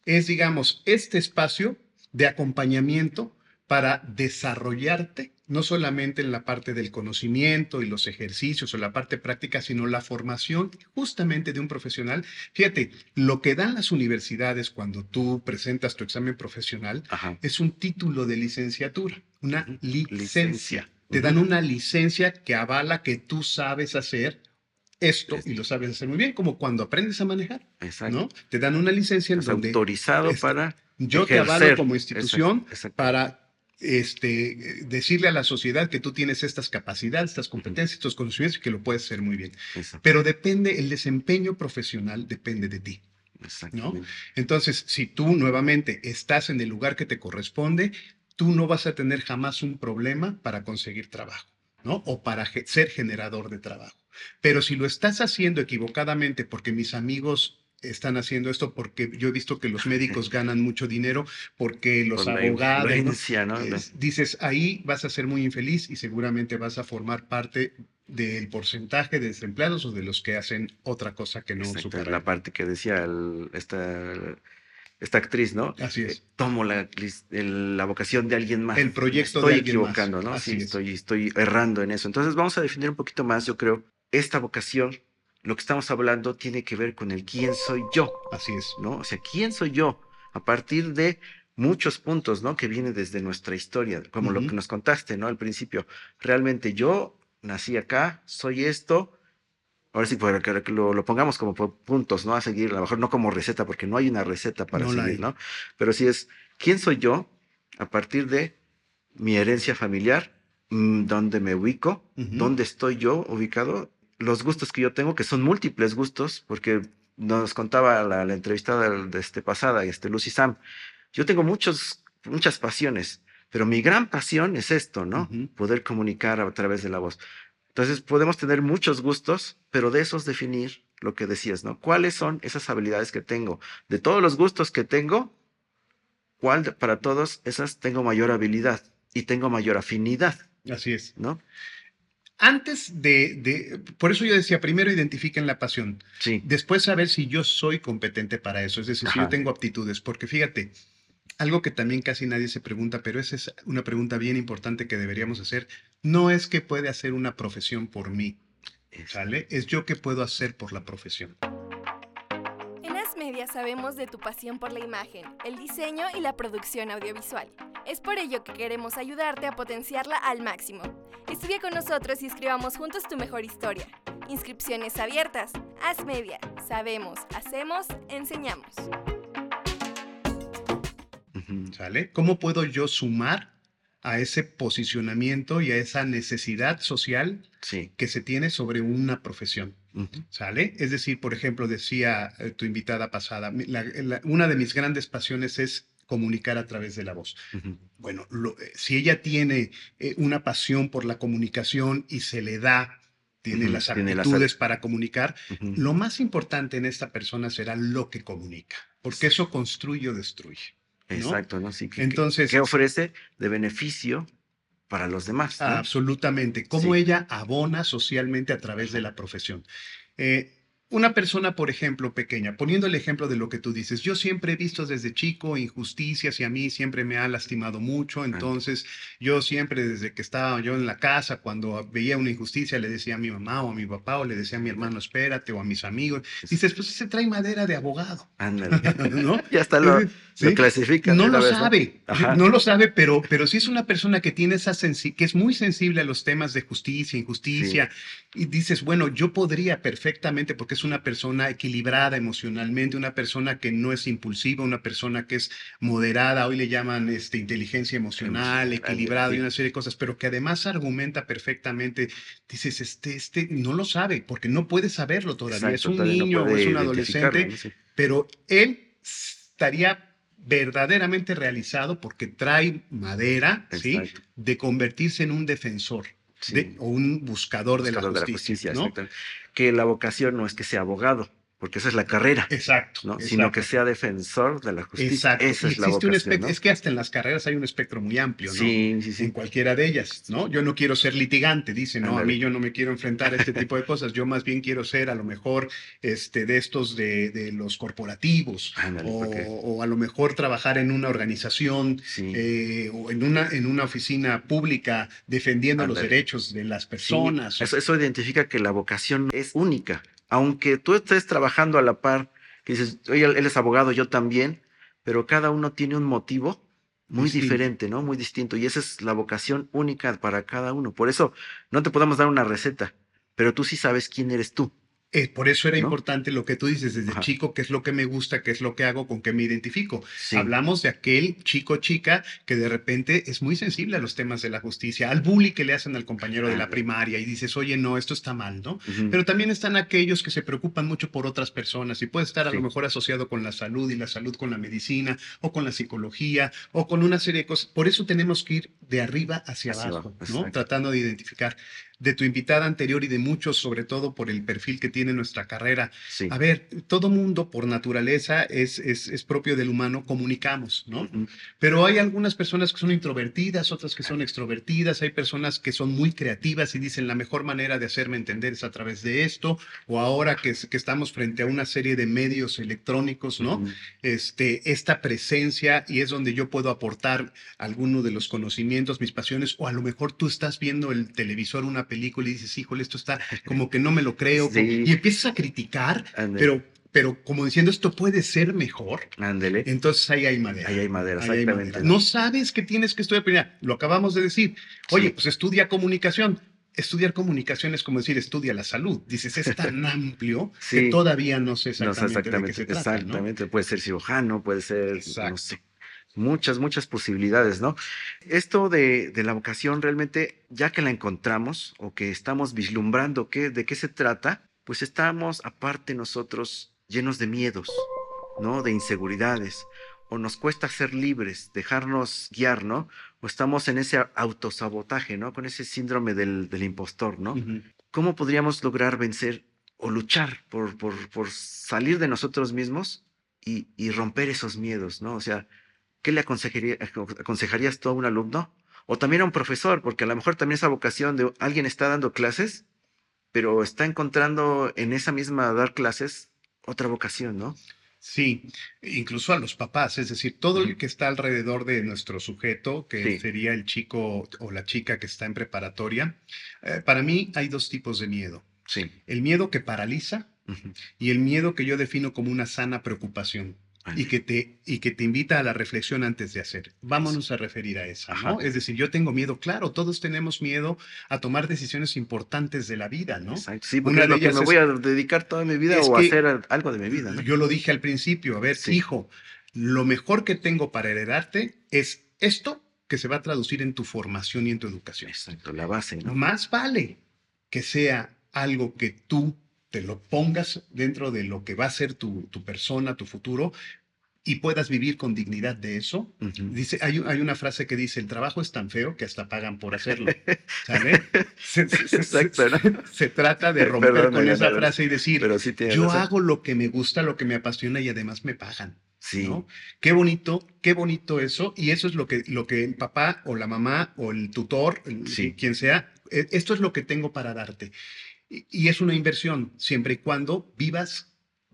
es, digamos, este espacio de acompañamiento para desarrollarte, no solamente en la parte del conocimiento y los ejercicios o la parte práctica, sino la formación justamente de un profesional. Fíjate, lo que dan las universidades cuando tú presentas tu examen profesional Ajá. es un título de licenciatura, una licencia. Licencia. Te dan una licencia que avala que tú sabes hacer esto y lo sabes hacer muy bien, como cuando aprendes a manejar, Exacto. ¿no? Te dan una licencia en donde autorizado este, para yo te avalo como institución Exacto, exacto. para este, decirle a la sociedad que tú tienes estas capacidades, estas competencias, estos conocimientos y que lo puedes hacer muy bien. Exacto. Pero depende, el desempeño profesional depende de ti. Exactamente. Entonces, si tú nuevamente estás en el lugar que te corresponde, tú no vas a tener jamás un problema para conseguir trabajo, ¿no? O para ge- ser generador de trabajo. Pero si lo estás haciendo equivocadamente porque mis amigos están haciendo esto porque yo he visto que los médicos ganan mucho dinero porque los Por abogados ¿no? dices ahí vas a ser muy infeliz y seguramente vas a formar parte del porcentaje de desempleados o de los que hacen otra cosa que no Exacto, la parte que decía el- esta, esta actriz, ¿no? Así es. Eh, tomo la, el- la vocación de alguien más. El proyecto estoy de alguien más. equivocando, ¿no? Así sí, es. estoy, estoy errando en eso. Entonces vamos a definir un poquito más, yo creo, esta vocación, lo que estamos hablando tiene que ver con el quién soy yo, Así es. ¿no? O sea, quién soy yo a partir de muchos puntos, ¿no? Que viene desde nuestra historia, como lo que nos contaste, ¿no? Al principio, realmente yo nací acá, soy esto. Ahora sí, para que lo, lo pongamos como por puntos, ¿no? A seguir, a lo mejor no como receta, porque no hay una receta para No seguir. ¿no? Pero sí es, ¿quién soy yo a partir de mi herencia familiar? mm, ¿Dónde me ubico? Ujú. ¿Dónde estoy yo ubicado? Los gustos que yo tengo, que son múltiples gustos, porque nos contaba la, la entrevistada de este pasada, este Lucy Sam, yo tengo muchos, muchas pasiones, pero mi gran pasión es esto, ¿no? Ujú. Poder comunicar a través de la voz. Entonces podemos tener muchos gustos, pero de esos definir lo que decías, ¿no? ¿Cuáles son esas habilidades que tengo? De todos los gustos que tengo, ¿cuál de- para todos esas tengo mayor habilidad y tengo mayor afinidad, Así es. ¿no? Antes de, de- por eso yo decía, primero identifiquen la pasión, Sí, después saber si yo soy competente para eso, es decir, si yo tengo aptitudes, porque fíjate, algo que también casi nadie se pregunta, pero esa es una pregunta bien importante que deberíamos hacer, no es que puede hacer una profesión por mí, es- ¿sale? Es yo que puedo hacer por la profesión. En As Media sabemos de tu pasión por la imagen, el diseño y la producción audiovisual. Es por ello que queremos ayudarte a potenciarla al máximo. Estudia con nosotros y escribamos juntos tu mejor historia. Inscripciones abiertas. Haz media. Sabemos, hacemos, enseñamos. ¿Sale? ¿Cómo puedo yo sumar a ese posicionamiento y a esa necesidad social Sí. que se tiene sobre una profesión? ¿Sale? Es decir, por ejemplo, decía eh, tu invitada pasada, mi- la- la- una de mis grandes pasiones es comunicar a través de la voz. Bueno, lo- eh, si ella tiene eh, una pasión por la comunicación y se le da, tiene las aptitudes para comunicar, lo más importante en esta persona será lo que comunica, porque eso construye o destruye. Exacto, ¿no? Sí, que- Entonces, ¿Qué ofrece de beneficio para los demás? ¿no? Absolutamente. Cómo Sí. ella abona socialmente a través de la profesión. Eh, una persona, por ejemplo, pequeña, poniendo el ejemplo de lo que tú dices, yo siempre he visto desde chico injusticias y a mí siempre me ha lastimado mucho, entonces yo siempre desde que estaba yo en la casa, cuando veía una injusticia, le decía a mi mamá o a mi papá o le decía a mi hermano, espérate, o a mis amigos, dices, pues se trae madera de abogado, Ándale. ¿no? ya está lo, Sí. lo clasifican. No lo vez, sabe, no lo sabe, pero, pero sí es una persona que tiene esa sensi que es muy sensible a los temas de justicia, injusticia, y dices, bueno, yo podría perfectamente, porque es una persona equilibrada emocionalmente, una persona que no es impulsiva, una persona que es moderada, hoy le llaman este, inteligencia emocional, equilibrada y una serie de cosas, pero que además argumenta perfectamente, dices, este, este no lo sabe, porque no puede saberlo todavía, es Exacto, un todavía no niño o puede es un adolescente, ¿no? Sí. pero él estaría verdaderamente realizado porque trae madera, ¿sí? De convertirse en un defensor Sí. de- o un buscador, de, la Buscador justicia, ¿no? Que la vocación no es que sea abogado, porque esa es la carrera, Exacto, ¿no? Sino que sea defensor de la justicia. Exacto. Esa es la un vocación, espect- ¿no? Es que hasta en las carreras hay un espectro muy amplio, ¿no? Sí, sí, En sí. cualquiera de ellas, ¿no? Yo no quiero ser litigante, dice, no, a mí yo no me quiero enfrentar a este tipo de cosas, yo más bien quiero ser a lo mejor este, de estos de, de los corporativos, Ándale, o, porque- o a lo mejor trabajar en una organización Sí. eh, o en una, en una oficina pública defendiendo los derechos de las Sí, personas. eso, eso identifica que la vocación es única. Aunque tú estés trabajando a la par, que dices, oye, él es abogado, yo también, pero cada uno tiene un motivo muy Distinto. diferente, ¿no? Muy distinto. Y esa es la vocación única para cada uno. Por eso no te podemos dar una receta, pero tú sí sabes quién eres tú. Eh, por eso era ¿no? importante lo que tú dices desde Ajá. chico, qué es lo que me gusta, qué es lo que hago, con qué me identifico. Sí. Hablamos de aquel chico chica que de repente es muy sensible a los temas de la justicia, al bully que le hacen al compañero de la primaria y dices, oye, no, esto está mal, ¿no? Pero también están aquellos que se preocupan mucho por otras personas y puede estar a Sí. lo mejor asociado con la salud y la salud con la medicina o con la psicología o con una serie de cosas. Por eso tenemos que ir de arriba hacia, Hacia abajo, abajo, ¿no? exacto. Tratando de identificar de tu invitada anterior y de muchos, sobre todo por el perfil que tiene nuestra carrera. Sí. A ver, todo mundo por naturaleza es, es, es propio del humano, comunicamos, ¿no? Ujú. Pero hay algunas personas que son introvertidas, otras que son extrovertidas, hay personas que son muy creativas y dicen la mejor manera de hacerme entender es a través de esto, o ahora que, que estamos frente a una serie de medios electrónicos, ¿no? Ujú. Este, esta presencia y es donde yo puedo aportar alguno de los conocimientos, mis pasiones, o a lo mejor tú estás viendo el televisor, una película y dices, híjole, esto está como que no me lo creo, Sí. y empiezas a criticar, pero, pero como diciendo esto puede ser mejor, Ándele. entonces ahí hay madera. Ahí hay madera, Ahí hay exactamente. madera. No sabes que tienes que estudiar. Mira, lo acabamos de decir. Oye, Sí. pues estudia comunicación. Estudiar comunicación es como decir estudia la salud. Dices, es tan amplio Sí. que todavía no sé No sé exactamente, de qué exactamente, se trata. ¿no? exactamente. Puede ser cirujano, puede ser, Exacto. no sé, muchas, muchas posibilidades, ¿no? Esto de, de la vocación realmente, ya que la encontramos o que estamos vislumbrando qué, de qué se trata, pues estamos aparte nosotros llenos de miedos, ¿no? De inseguridades, o nos cuesta ser libres, dejarnos guiar, ¿no? O estamos en ese autosabotaje, ¿no? Con ese síndrome del, del impostor, ¿no? ¿cómo podríamos lograr vencer o luchar por, por, por salir de nosotros mismos y, y romper esos miedos, ¿no? O sea, ¿qué le aconsejaría, aconsejarías tú a un alumno? O también a un profesor, porque a lo mejor también esa vocación de alguien está dando clases, pero está encontrando en esa misma dar clases otra vocación, ¿no? Sí, incluso a los papás, es decir, todo el que está alrededor de nuestro sujeto, que Sí. sería el chico o la chica que está en preparatoria, eh, para mí hay dos tipos de miedo. Sí. El miedo que paraliza y el miedo que yo defino como una sana preocupación. Y que, te, y que te invita a la reflexión antes de hacer. Vámonos a referir a esa, ¿no? Es decir, yo tengo miedo, claro, todos tenemos miedo a tomar decisiones importantes de la vida, ¿no? Exacto. Sí, porque Una es lo que me es- voy a dedicar toda mi vida o a hacer al- algo de mi vida. ¿no? Yo lo dije al principio, a ver, Sí. hijo, lo mejor que tengo para heredarte es esto que se va a traducir en tu formación y en tu educación. Exacto, la base, ¿no? Más vale que sea algo que tú te lo pongas dentro de lo que va a ser tu, tu persona, tu futuro, y puedas vivir con dignidad de eso. Dice, hay, un- hay una frase que dice, el trabajo es tan feo que hasta pagan por hacerlo. ¿Sale? Se, se- Exacto, ¿no? se trata de romper Perdón, con esa frase y decir, Pero sí tiene yo razón. hago lo que me gusta, lo que me apasiona y además me pagan. Sí, ¿no? Qué bonito, qué bonito eso. Y eso es lo que, lo que el papá o la mamá o el tutor, el- Sí. quien sea, eh, esto es lo que tengo para darte. Y, es una inversión, siempre y cuando vivas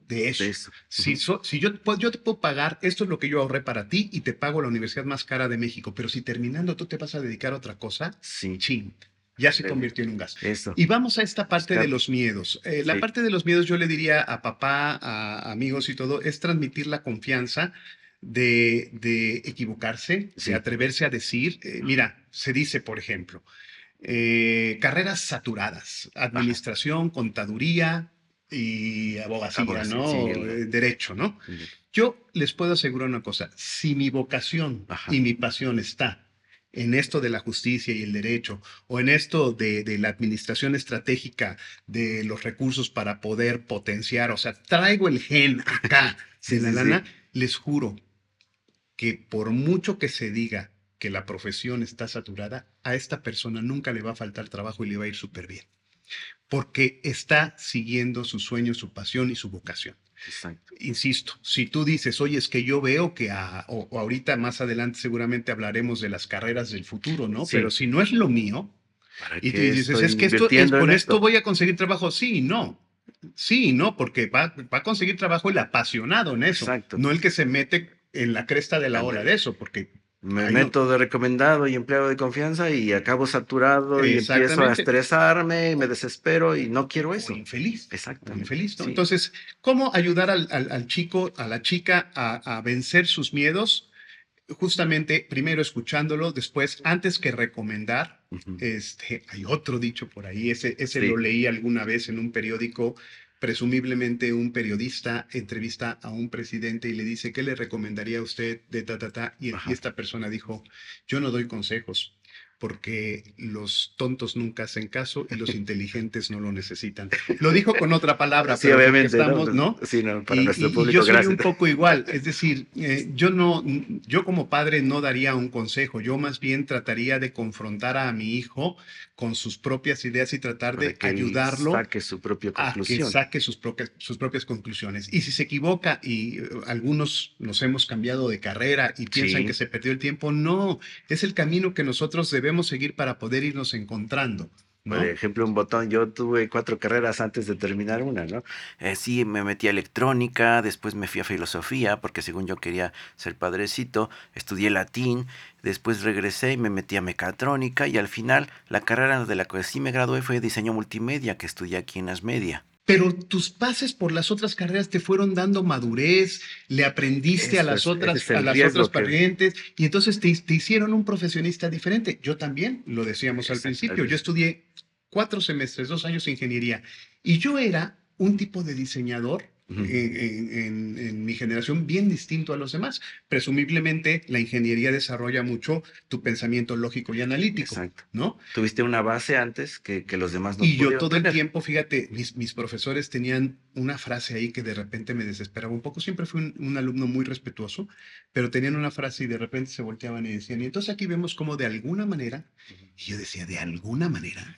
de eso. de eso. Si, Ujú. so- si yo, pues, yo te puedo pagar, esto es lo que yo ahorré para ti y te pago la universidad más cara de México, pero si terminando tú te vas a dedicar a otra cosa, Sí, chin, ya se convirtió en un gasto. eso. Y vamos a esta parte de los miedos. Eh, la Sí. parte de los miedos yo le diría a papá, a amigos y todo, es transmitir la confianza de, de equivocarse, Sí. de atreverse a decir, eh, mira, se dice, por ejemplo, eh, carreras saturadas, administración, contaduría y abogacía, Abogacía, ¿no? sí, Eh, el- Derecho, ¿no? Yo les puedo asegurar una cosa, si mi vocación Ajá. y mi pasión está en esto de la justicia y el derecho, o en esto de, de la administración estratégica de los recursos para poder potenciar, o sea, traigo el gen acá Sí, de la lana, les juro que por mucho que se diga que la profesión está saturada, a esta persona nunca le va a faltar trabajo y le va a ir súper bien, porque está siguiendo su sueño, su pasión y su vocación Exacto. insisto, si tú dices, oye, es que yo veo que a- o, o ahorita más adelante seguramente hablaremos de las carreras del futuro, ¿no? Sí. Pero si no es lo mío, ¿Para y tú dices, es que esto, es, con esto voy a conseguir trabajo, sí y no. Sí y no, porque va, va a conseguir trabajo el apasionado en eso, Exacto. no el que se mete en la cresta de la ola de eso, porque Me Ay, no. meto de recomendado y empleado de confianza y acabo saturado y empiezo a Exactamente. estresarme, me desespero y no quiero eso. o infeliz. Exacto. o infeliz, ¿no? Sí. Entonces, ¿cómo ayudar al, al- al chico, a la chica a, a vencer sus miedos? Justamente, primero escuchándolo, después, antes que recomendar, este, hay otro dicho por ahí, ese, ese Sí. lo leí alguna vez en un periódico, presumiblemente un periodista entrevista a un presidente y le dice, ¿qué le recomendaría a usted de ta, ta, ta? Y, Ajá. esta persona dijo, yo no doy consejos porque los tontos nunca hacen caso y los inteligentes no lo necesitan. Lo dijo con otra palabra, Sí, pero obviamente. estamos, ¿no? Sí, no, para Y- nuestro y público, yo soy gracias. un poco igual, es decir, eh, yo no, yo como padre no daría un consejo, yo más bien trataría de confrontar a mi hijo con sus propias ideas y tratar Para de que ayudarlo saque su propia a que saque sus propias, sus propias conclusiones. Y si se equivoca y eh, algunos nos hemos cambiado de carrera y piensan Sí. que se perdió el tiempo, no, es el camino que nosotros debemos seguir para poder irnos encontrando. Por ejemplo, un botón, yo tuve cuatro carreras antes de terminar una, ¿no? Eh, sí, me metí a electrónica, después me fui a filosofía, porque según yo quería ser padrecito, estudié latín, después regresé y me metí a mecatrónica, y al final la carrera de la que sí me gradué fue diseño multimedia, que estudié aquí en Asmedia. Pero tus pases por las otras carreras te fueron dando madurez, le aprendiste a las es- otras, es a las otras que- parientes y entonces te, te hicieron un profesionista diferente. Yo también, lo decíamos al principio, yo estudié cuatro semestres, dos años de ingeniería y yo era un tipo de diseñador En, en- en- en mi generación bien distinto a los demás. Presumiblemente la ingeniería desarrolla mucho tu pensamiento lógico y analítico, Exacto. ¿no? Tuviste una base antes que, que los demás no y yo todo el tener. tiempo, fíjate, mis, mis profesores tenían una frase ahí que de repente me desesperaba un poco. Siempre fui un, un alumno muy respetuoso, pero tenían una frase y de repente se volteaban y decían, y entonces aquí vemos como de alguna manera, y yo decía, de alguna manera,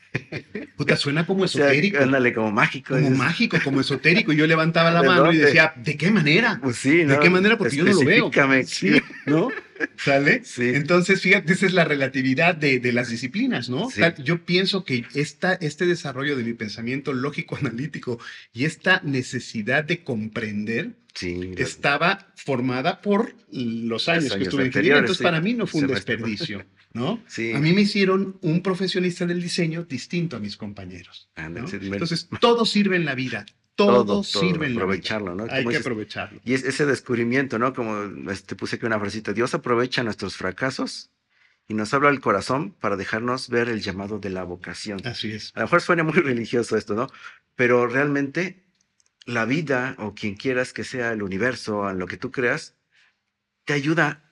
puta, suena como O sea, esotérico, ándale, como mágico. como dices. mágico, como esotérico. Y yo levantaba la ¿De mano y dónde? decía, ¿de qué manera? Pues sí, ¿De ¿no? qué manera? Porque yo no lo veo. Sí, ¿no? ¿Sale? Sí. Entonces, fíjate, esa es la relatividad de, de las disciplinas, ¿no? Sí. Yo pienso que esta, este desarrollo de mi pensamiento lógico-analítico y esta necesidad de comprender Sí, estaba formada por los años, Los que años estuve en ingeniería. Entonces, para mí no fue un desperdicio, ¿no? Sí. A mí me hicieron un profesionista del diseño distinto a mis compañeros. ¿no? Entonces, todo sirve en la vida. Todo, todo, sirve vida. aprovecharlo, ¿no? Hay que dices, aprovecharlo. Y es ese descubrimiento, ¿no? Como este, puse aquí una frasita, Dios aprovecha nuestros fracasos y nos habla al corazón para dejarnos ver el llamado de la vocación. Así es. A lo mejor suena muy religioso esto, ¿no? Pero realmente la vida o quien quieras que sea el universo, en lo que tú creas, te ayuda,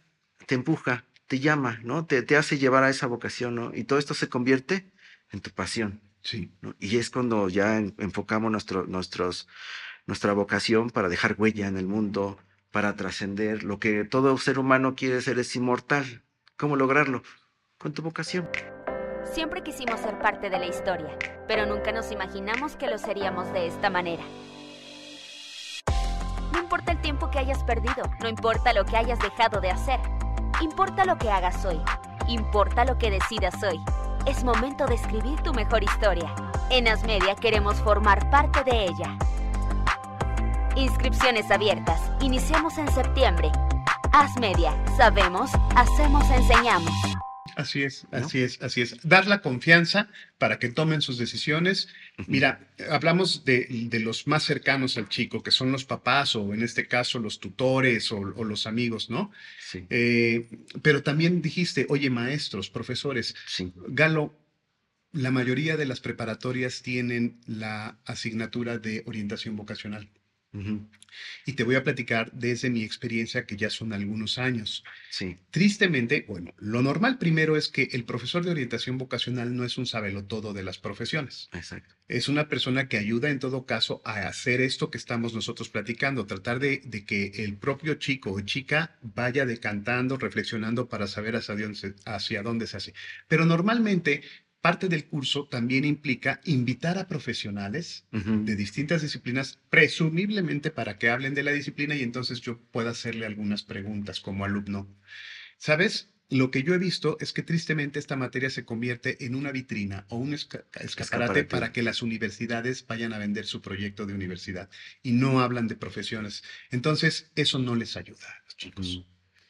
te empuja, te llama, ¿no? Te, te hace llevar a esa vocación, ¿no? Y todo esto se convierte en tu pasión. Sí. ¿no? Y es cuando ya en- enfocamos nuestro, nuestros, nuestra vocación para dejar huella en el mundo, para trascender. Lo que todo ser humano quiere ser es inmortal. ¿Cómo lograrlo? Con tu vocación. Siempre quisimos ser parte de la historia, pero nunca nos imaginamos que lo seríamos de esta manera. No importa el tiempo que hayas perdido, no importa lo que hayas dejado de hacer, importa lo que hagas hoy, importa lo que decidas hoy. Es momento de escribir tu mejor historia. En Asmedia queremos formar parte de ella. Inscripciones abiertas. Iniciamos en septiembre. Asmedia. Sabemos, hacemos, enseñamos. Así es, ¿No? así es, así es. Dar la confianza para que tomen sus decisiones. Mira, hablamos de, de los más cercanos al chico, que son los papás o en este caso los tutores o, o los amigos, ¿no? Sí, Eh, pero también dijiste, oye, maestros, profesores, sí. Galo, la mayoría de las preparatorias tienen la asignatura de orientación vocacional. Y te voy a platicar desde mi experiencia, que ya son algunos años. Sí, Tristemente, bueno, lo normal primero es que el profesor de orientación vocacional no es un sabelotodo de las profesiones. exacto. Es una persona que ayuda en todo caso a hacer esto que estamos nosotros platicando, tratar de, de que el propio chico o chica vaya decantando, reflexionando para saber hacia dónde, hacia dónde se hace. Pero normalmente parte del curso también implica invitar a profesionales de distintas disciplinas, presumiblemente para que hablen de la disciplina y entonces yo pueda hacerle algunas preguntas como alumno. ¿Sabes? Lo que yo he visto es que tristemente esta materia se convierte en una vitrina o un esca- escaparate Escaparate. para que las universidades vayan a vender su proyecto de universidad y no hablan de profesiones. Entonces, eso no les ayuda a los chicos.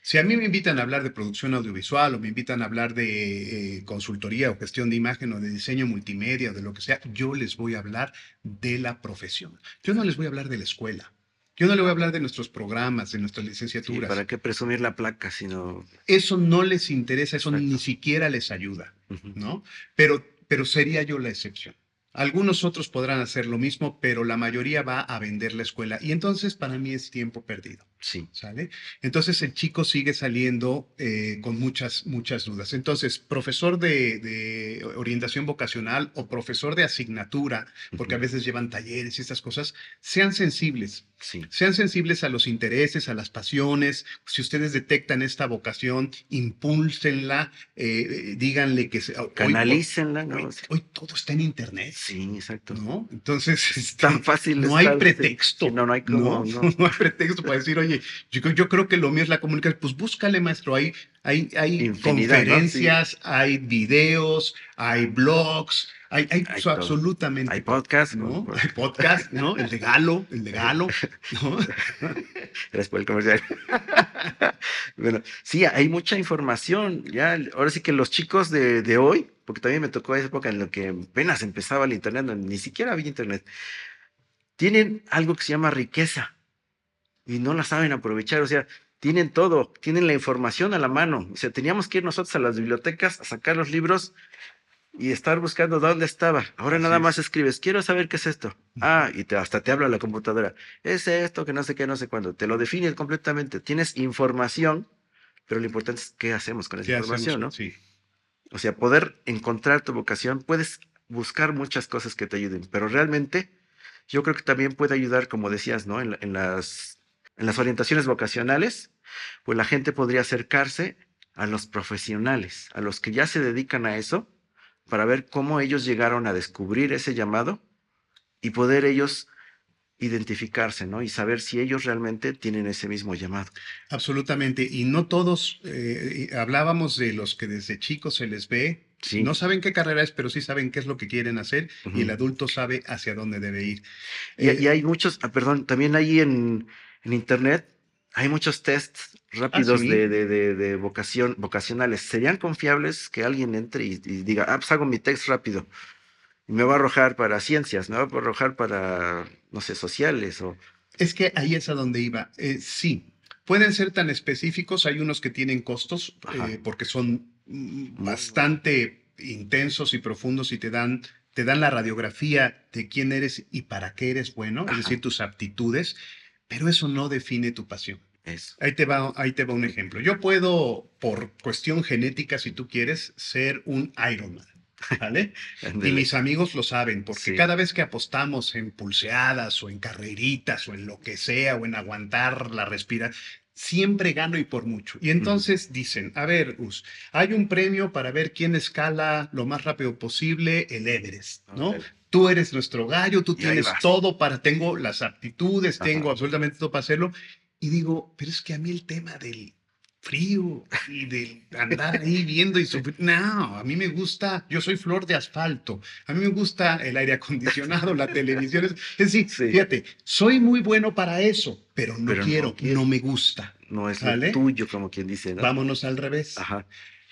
Si a mí me invitan a hablar de producción audiovisual o me invitan a hablar de eh, consultoría o gestión de imagen o de diseño multimedia o de lo que sea, yo les voy a hablar de la profesión. Yo no les voy a hablar de la escuela. Yo no les voy a hablar de nuestros programas, de nuestras Sí, licenciaturas. ¿Para qué presumir la placa si no? Eso no les interesa, eso Exacto. ni siquiera les ayuda, ¿no? Pero, pero sería yo la excepción. Algunos otros podrán hacer lo mismo, pero la mayoría va a vender la escuela. Y entonces para mí es tiempo perdido. Sí, ¿Sale? Entonces el chico sigue saliendo eh, con muchas, muchas dudas. Entonces, profesor de, de orientación vocacional o profesor de asignatura, porque a veces llevan talleres y estas cosas, sean sensibles. sí. Sean sensibles a los intereses, a las pasiones. Si ustedes detectan esta vocación, impúlsenla, eh, eh, díganle que se, Canalícenla, Hoy, ¿no? hoy todo está en internet, Sí, exacto. ¿no? Entonces, Es tan fácil. no hay pretexto. Sí, no, no hay como. No, no. no hay pretexto para decir, oye, yo, yo creo que lo mío es la comunicación. Pues búscale, maestro. Hay, hay, hay Infinidad, ¿no? conferencias, hay videos, hay blogs, hay, hay, Hay absolutamente. Hay podcast, ¿no? ¿no? Hay podcast, ¿no? El de Galo, el de Galo, ¿no? Gracias por el comercial. bueno, sí, hay mucha información. Ya, ahora sí que los chicos de, de hoy, porque también me tocó esa época en la que apenas empezaba el internet, no, ni siquiera había internet, tienen algo que se llama riqueza y no la saben aprovechar. O sea, tienen todo, tienen la información a la mano. O sea, teníamos que ir nosotros a las bibliotecas a sacar los libros y estar buscando dónde estaba. Ahora nada más escribes, quiero saber qué es esto. Ah, y te, hasta te habla la computadora. Es esto, que no sé qué, no sé cuándo. Te lo define completamente. Tienes información, pero lo importante es qué hacemos con esa ¿Qué información, hacemos? ¿no? Sí. O sea, poder encontrar tu vocación, puedes buscar muchas cosas que te ayuden, pero realmente yo creo que también puede ayudar, como decías, ¿no? En las, en las orientaciones vocacionales, pues la gente podría acercarse a los profesionales, a los que ya se dedican a eso, para ver cómo ellos llegaron a descubrir ese llamado y poder ellos identificarse, ¿no? Y saber si ellos realmente tienen ese mismo llamado. Absolutamente. Y no todos, eh, hablábamos de los que desde chicos se les ve, Sí. no saben qué carrera es, pero sí saben qué es lo que quieren hacer y el adulto sabe hacia dónde debe ir. Y, Eh, y hay muchos, ah, perdón, también ahí en, en internet hay muchos tests rápidos Ah, ¿sí? de, de, de- de vocación, vocacionales. ¿Serían confiables que alguien entre y, y diga, ah, pues hago mi test rápido? me va a arrojar para ciencias, me va a arrojar para, no sé, sociales o... Es que ahí es a donde iba. Eh, sí, pueden ser tan específicos, hay unos que tienen costos eh, porque son mm, bastante intensos y profundos y te dan, te dan la radiografía de quién eres y para qué eres bueno, Ajá. es decir, tus aptitudes, pero eso no define tu pasión. Eso. Ahí te, va, ahí te va un ejemplo. Yo puedo, por cuestión genética, si tú quieres, ser un Ironman. ¿Vale? Y mis amigos lo saben, porque Sí. cada vez que apostamos en pulseadas o en carreritas o en lo que sea o en aguantar la respira, siempre gano y por mucho. Y entonces dicen, a ver, Us, hay un premio para ver quién escala lo más rápido posible el Everest, ¿no? Tú eres nuestro gallo, tú tienes todo para, tengo las aptitudes, Ajá. tengo absolutamente todo para hacerlo. Y digo, pero es que a mí el tema del frío y de andar ahí viendo y sufrir. No, a mí me gusta, yo soy flor de asfalto, a mí me gusta el aire acondicionado, la televisión. Es, decir, Sí. fíjate, soy muy bueno para eso, pero no Pero no quiero, no, quiero. me gusta. No es ¿Vale? lo tuyo, como quien dice, ¿no? Vámonos al revés. Ajá.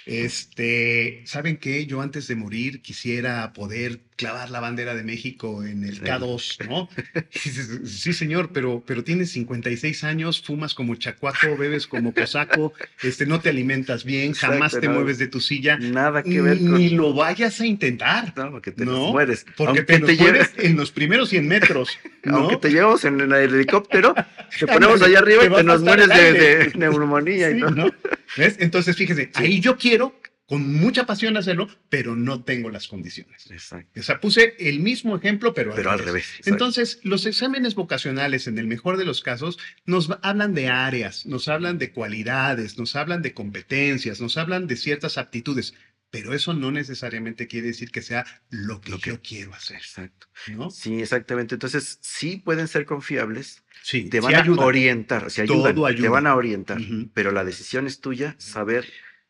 Este, ¿saben qué? Yo antes de morir quisiera poder clavar la bandera de México en el Sí. K2, ¿no? Y dices, sí, señor, pero, pero tienes 56 años, fumas como chacuaco, bebes como cosaco, este, no te alimentas bien, jamás te no. mueves de tu silla. Nada que ver con... Ni lo vayas a intentar. No, porque te No, mueres. Porque aunque te, te lleves, mueres en los primeros 100 metros. ¿no? aunque te llevamos en, el helicóptero, te ponemos allá arriba te y te nos mueres de, de neumonía y Sí, todo. ¿no? ¿Ves? Entonces, fíjese, ahí yo quiero con mucha pasión hacerlo, pero no tengo las condiciones. Exacto. O sea, puse el mismo ejemplo, pero, Pero al revés. Entonces, los exámenes vocacionales, en el mejor de los casos, nos hablan de áreas, nos hablan de cualidades, nos hablan de competencias, nos hablan de ciertas aptitudes, pero eso no necesariamente quiere decir que sea lo que Lo que- yo quiero hacer, Exacto. ¿no? Sí, exactamente. Entonces, sí pueden ser confiables, Sí, te sí van a orientar, se Todo ayudan, te ayuda. van a orientar, pero la decisión es tuya, saber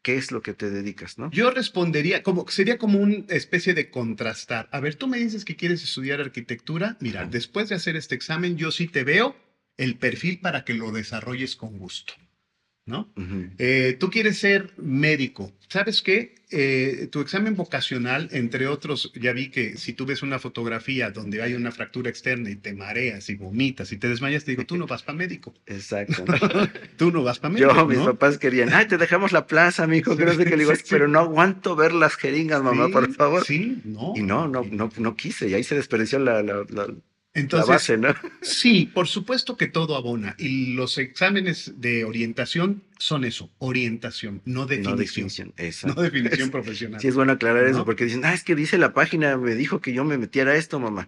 qué es lo que te dedicas, ¿no? Yo respondería, como sería como una especie de contrastar. A ver, tú me dices que quieres estudiar arquitectura. Mira, después de hacer este examen, yo sí te veo el perfil para que lo desarrolles con gusto, ¿no? Eh, tú quieres ser médico. ¿Sabes qué? Eh, tu examen vocacional, entre otros, ya vi que si tú ves una fotografía donde hay una fractura externa y te mareas y vomitas y te desmayas, te digo, tú no vas para médico. Exacto. Tú no vas para médico. Yo, mis papás querían, ay, te dejamos la plaza, amigo, que no sé qué le digo, Sí, sí. pero no aguanto ver las jeringas, mamá, Sí, por favor. Sí, no. Y no, no, no, no quise, y ahí se desperdició la, la, la- la Entonces, base, ¿no? Sí, por supuesto que todo abona. Y los exámenes de orientación son eso, orientación, no definición. No definición, No definición profesional. Sí, es bueno aclarar eso, porque dicen, ah, es que dice la página, me dijo que yo me metiera a esto, mamá.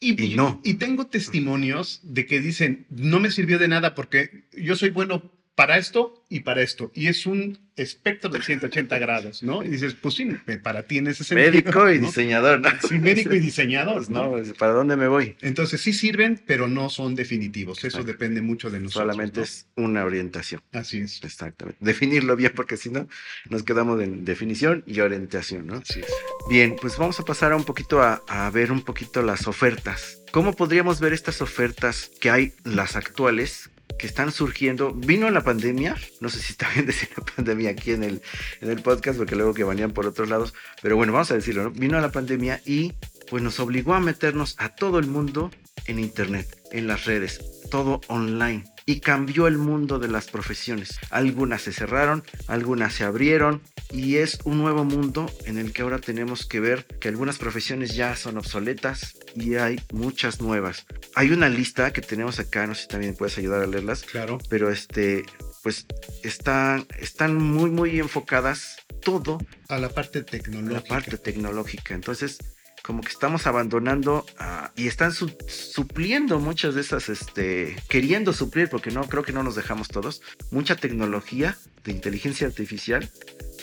y, y no. y tengo testimonios de que dicen, no me sirvió de nada porque yo soy bueno para esto y para esto. Y es un espectro de 180 grados, ¿no? Y dices, pues sí, para ti en ese sentido. Médico y ¿no? diseñador, ¿no? Sí, médico y diseñador, ¿no? no, pues, ¿para dónde me voy? Entonces sí sirven, pero no son definitivos. Eso Exacto. depende mucho de nosotros. Solamente ¿no? es una orientación. Así es. Exactamente. Definirlo bien, porque si no, nos quedamos en definición y orientación, ¿no? Así es. Bien, pues vamos a pasar a un poquito a, a ver un poquito las ofertas. ¿Cómo podríamos ver estas ofertas que hay, las actuales, que están surgiendo? Vino la pandemia, no sé si está bien decir la pandemia aquí en el, en el podcast, porque luego que venían por otros lados, pero bueno, vamos a decirlo, ¿no? Vino la pandemia y pues nos obligó a meternos a todo el mundo en Internet, en las redes, todo online. Y cambió el mundo de las profesiones. Algunas se cerraron, algunas se abrieron y es un nuevo mundo en el que ahora tenemos que ver que algunas profesiones ya son obsoletas y hay muchas nuevas. Hay una lista que tenemos acá, no sé si también puedes ayudar a leerlas, Claro. pero este, pues están, están muy, muy enfocadas todo A la parte a la tecnológica. parte tecnológica. Entonces, como que estamos abandonando ah, y están su- supliendo muchas de esas, este, queriendo suplir, porque no creo que no nos dejamos todos, mucha tecnología de inteligencia artificial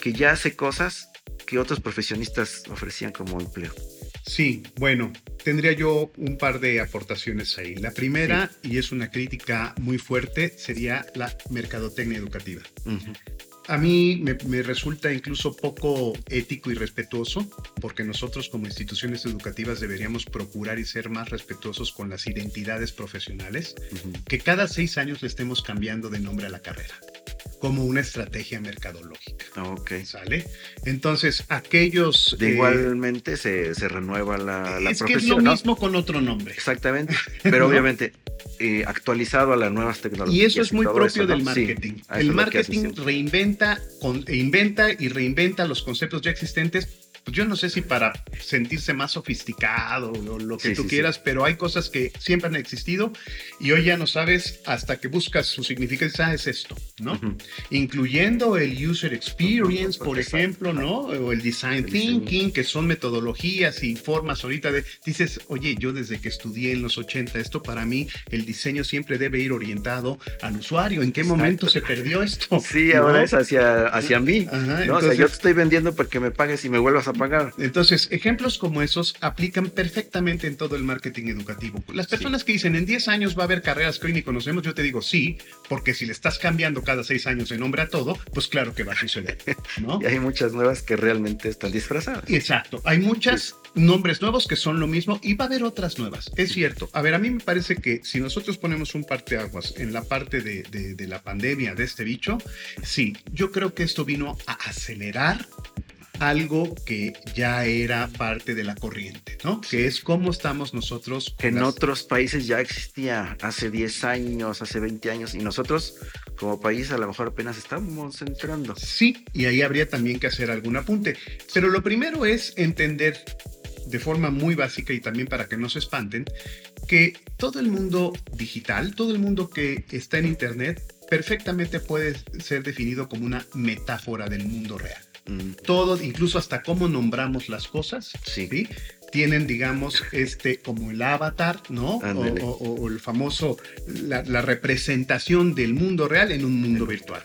que ya hace cosas que otros profesionistas ofrecían como empleo. Sí, bueno, tendría yo un par de aportaciones ahí. La primera, y es una crítica muy fuerte, sería la mercadotecnia educativa. Ujú. A mí me, me resulta incluso poco ético y respetuoso, porque nosotros como instituciones educativas deberíamos procurar y ser más respetuosos con las identidades profesionales, que cada seis años le estemos cambiando de nombre a la carrera. Como una estrategia mercadológica. Ok. ¿Sale? Entonces, aquellos... De eh, igualmente se, se renueva la, la es que profesión. es lo ¿no? mismo con otro nombre. Exactamente. Pero ¿No? obviamente eh, actualizado a las nuevas tecnologías. Y eso es muy propio del marketing. el es lo que marketing reinventa, con- e inventa y reinventa los conceptos ya existentes. Pues yo no sé si para sentirse más sofisticado o lo que Sí, tú sí, sí. quieras, pero hay cosas que siempre han existido y hoy ya no sabes hasta que buscas su significado, ah, es esto, ¿no? Ujú. Incluyendo el user experience, por Exacto. ejemplo, ¿no? O el design thinking, que son metodologías y formas ahorita de, dices, oye, yo desde que estudié en los 80, esto para mí, el diseño siempre debe ir orientado al usuario. ¿En qué Exacto. momento se perdió esto? Sí, ¿No? ahora es hacia, hacia mí. Ajá, ¿no? o sea, entonces- yo te estoy vendiendo para que me pagues y me vuelvas a pagar. Entonces, ejemplos como esos aplican perfectamente en todo el marketing educativo. Las personas que dicen en 10 años va a haber carreras que hoy ni conocemos, yo te digo sí, porque si le estás cambiando cada 6 años de nombre a todo, pues claro que va a suceder, ¿no? Y hay muchas nuevas que realmente están disfrazadas. Exacto, hay muchos nombres nuevos que son lo mismo y va a haber otras nuevas, es cierto. A ver, a mí me parece que si nosotros ponemos un parteaguas en la parte de, de- de la pandemia de este bicho, sí, yo creo que esto vino a acelerar algo que ya era parte de la corriente, ¿no? Que es cómo estamos nosotros. Que en las- otros países ya existía hace 10 años, hace 20 años, y nosotros como país a lo mejor apenas estamos entrando. Sí, y ahí habría también que hacer algún apunte. Pero lo primero es entender de forma muy básica y también para que no se espanten, que todo el mundo digital, todo el mundo que está en Internet, perfectamente puede ser definido como una metáfora del mundo real. Todo, incluso hasta cómo nombramos las cosas, Sí. ¿sí? Tienen, digamos, este, como el avatar, ¿no? O, o- o el famoso, la, la representación del mundo real en un mundo virtual.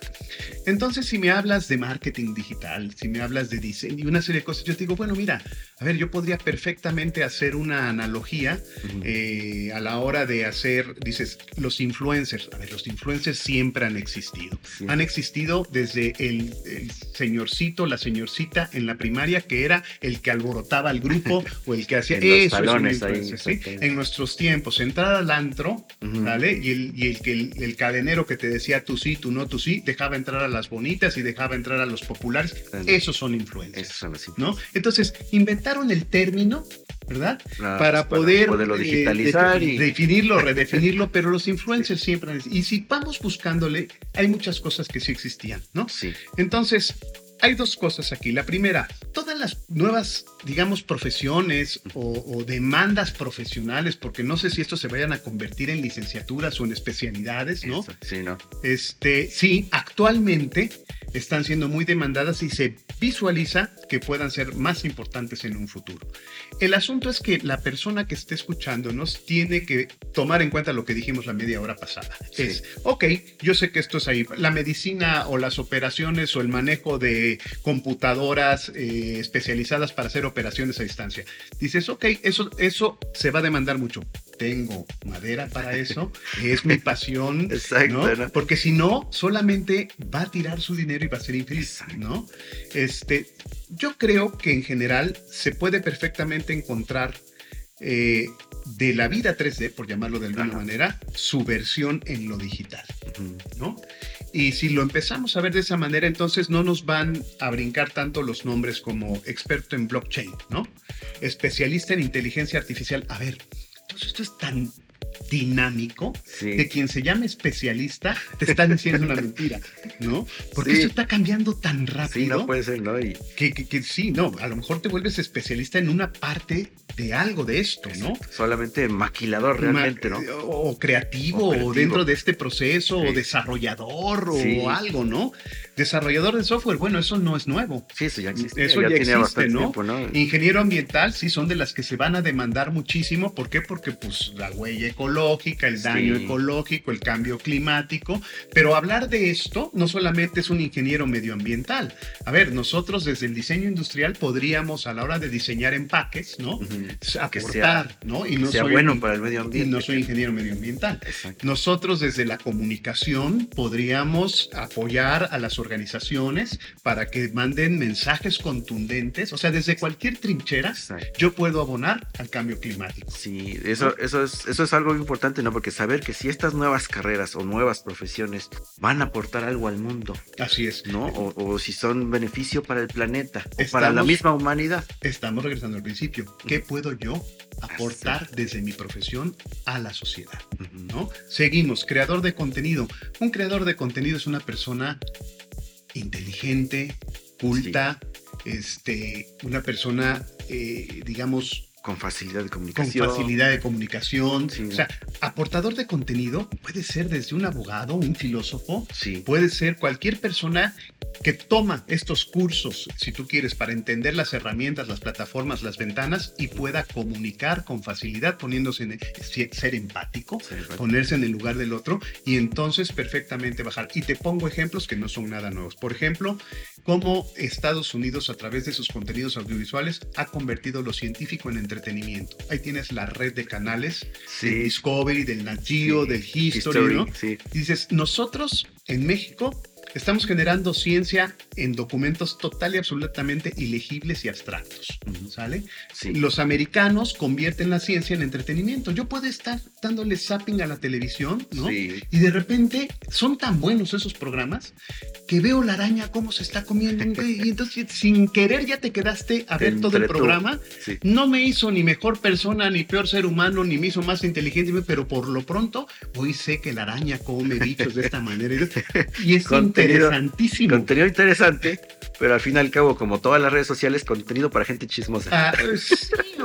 Entonces, si me hablas de marketing digital, si me hablas de diseño y una serie de cosas, yo te digo, bueno, mira, a ver, yo podría perfectamente hacer una analogía ujú. eh, a la hora de hacer, dices, los influencers. A ver, los influencers siempre han existido. Sí. Han existido desde el, el señorcito, la señorcita en la primaria, que era el que alborotaba al grupo o el que hacía eso. es ahí, ¿sí? En nuestros tiempos, entrar al antro, Ujú. ¿vale? Y el, y el, que el, el cadenero que te decía tú sí, tú no, tú sí, dejaba entrar a las bonitas y dejaba entrar a los populares. Esos son influencers. Esos son así. ¿no? Entonces, inventaron el término, ¿verdad? Para poder eh, digitalizar y definirlo, redefinirlo, pero los influencers siempre han Y si vamos buscándole, hay muchas cosas que sí existían, ¿no? sí. Entonces, hay dos cosas aquí. La primera, todas las nuevas, digamos, profesiones o, o demandas profesionales, porque no sé si estos se vayan a convertir en licenciaturas o en especialidades, ¿no? Eso, sí, ¿no? Este, sí, actualmente están siendo muy demandadas y se visualiza que puedan ser más importantes en un futuro. El asunto es que la persona que esté escuchándonos tiene que tomar en cuenta lo que dijimos la media hora pasada. Sí. Es, ok, yo sé que esto es ahí, la medicina o las operaciones o el manejo de computadoras eh, especializadas para hacer operaciones a distancia. Dices, ok, eso, eso se va a demandar mucho. Tengo madera para eso, es mi pasión, Exacto, ¿no? ¿no? Porque si no, solamente va a tirar su dinero y va a ser infeliz, ¿no? Este, yo creo que en general se puede perfectamente encontrar eh, de la vida 3D, por llamarlo de alguna Ajá. manera, su versión en lo digital. ¿no? Y si lo empezamos a ver de esa manera, entonces no nos van a brincar tanto los nombres como experto en blockchain, ¿no? Especialista en inteligencia artificial. A ver, entonces esto es tan dinámico Sí. que quien se llame especialista te está diciendo una mentira, ¿no? Porque Sí. esto está cambiando tan Sí, rápido no puede ser, ¿no? Y que, que- que sí, no, a lo mejor te vuelves especialista en una parte de algo de esto, ¿no? solamente maquilador realmente, ¿no? Ma- O, o creativo, O o, creativo. dentro de este proceso, Sí. o desarrollador, Sí. o algo, ¿no? Desarrollador de software, bueno, eso no es nuevo. Sí, eso ya existe. Eso ya, tiene existe, ¿no? tiempo, ¿no? Ingeniero ambiental, sí, son de las que se van a demandar muchísimo. ¿Por qué? Porque, pues, la huella ecológica, el daño Sí. ecológico, el cambio climático. Pero hablar de esto no solamente es un ingeniero medioambiental. A ver, nosotros desde el diseño industrial podríamos, a la hora de diseñar empaques, ¿no? Ujú. Que Aportar, sea- ¿no? Y no sea soy- bueno para el medio y ambiente. no soy ingeniero medioambiental. Exacto. Nosotros desde la comunicación podríamos apoyar a las organizaciones para que manden mensajes contundentes, o sea, desde cualquier trinchera Exacto. yo puedo abonar al cambio climático. Sí, eso, eso, es, eso es algo importante, ¿no? Porque saber que si estas nuevas carreras o nuevas profesiones van a aportar algo al mundo, Así es. ¿no? O, o si son beneficio para el planeta, o para la Estamos- misma humanidad. Estamos regresando al principio. ¿Qué puedo yo aportar desde mi profesión a la sociedad? ¿no? Seguimos, creador de contenido. Un creador de contenido es una persona inteligente, culta, este, una persona, eh, digamos, Con facilidad de con comunicación. facilidad de comunicación. Sí. O sea, aportador de contenido puede ser desde un abogado, un filósofo, Sí. puede ser cualquier persona que toma estos cursos, si tú quieres, para entender las herramientas, las plataformas, las ventanas y pueda comunicar con facilidad, poniéndose en ser empático, ¿verdad? ponerse en el lugar del otro y entonces perfectamente bajar. Y te pongo ejemplos que no son nada nuevos. Por ejemplo, cómo Estados Unidos a través de sus contenidos audiovisuales ha convertido lo científico en entretenimiento. Ahí tienes la red de canales del Sí. Discovery, del Nat Geo, Sí. del History, ¿no? sí. Y dices, nosotros en México estamos generando ciencia en documentos total y absolutamente ilegibles y abstractos. ¿sale? Sí. Los americanos convierten la ciencia en entretenimiento. Yo puedo estar dándole zapping a la televisión, ¿no? Sí. Y de repente son tan buenos esos programas que veo la araña cómo se está comiendo. Y entonces sin querer ya te quedaste a ver todo el programa. Sí. No me hizo ni mejor persona, ni peor ser humano, ni me hizo más inteligente, pero por lo pronto hoy sé que la araña come bichos de esta manera. Y es Contenido- interesantísimo. Contenido interesante, pero al fin y al cabo, como todas las redes sociales, contenido para gente chismosa. Ah, sí,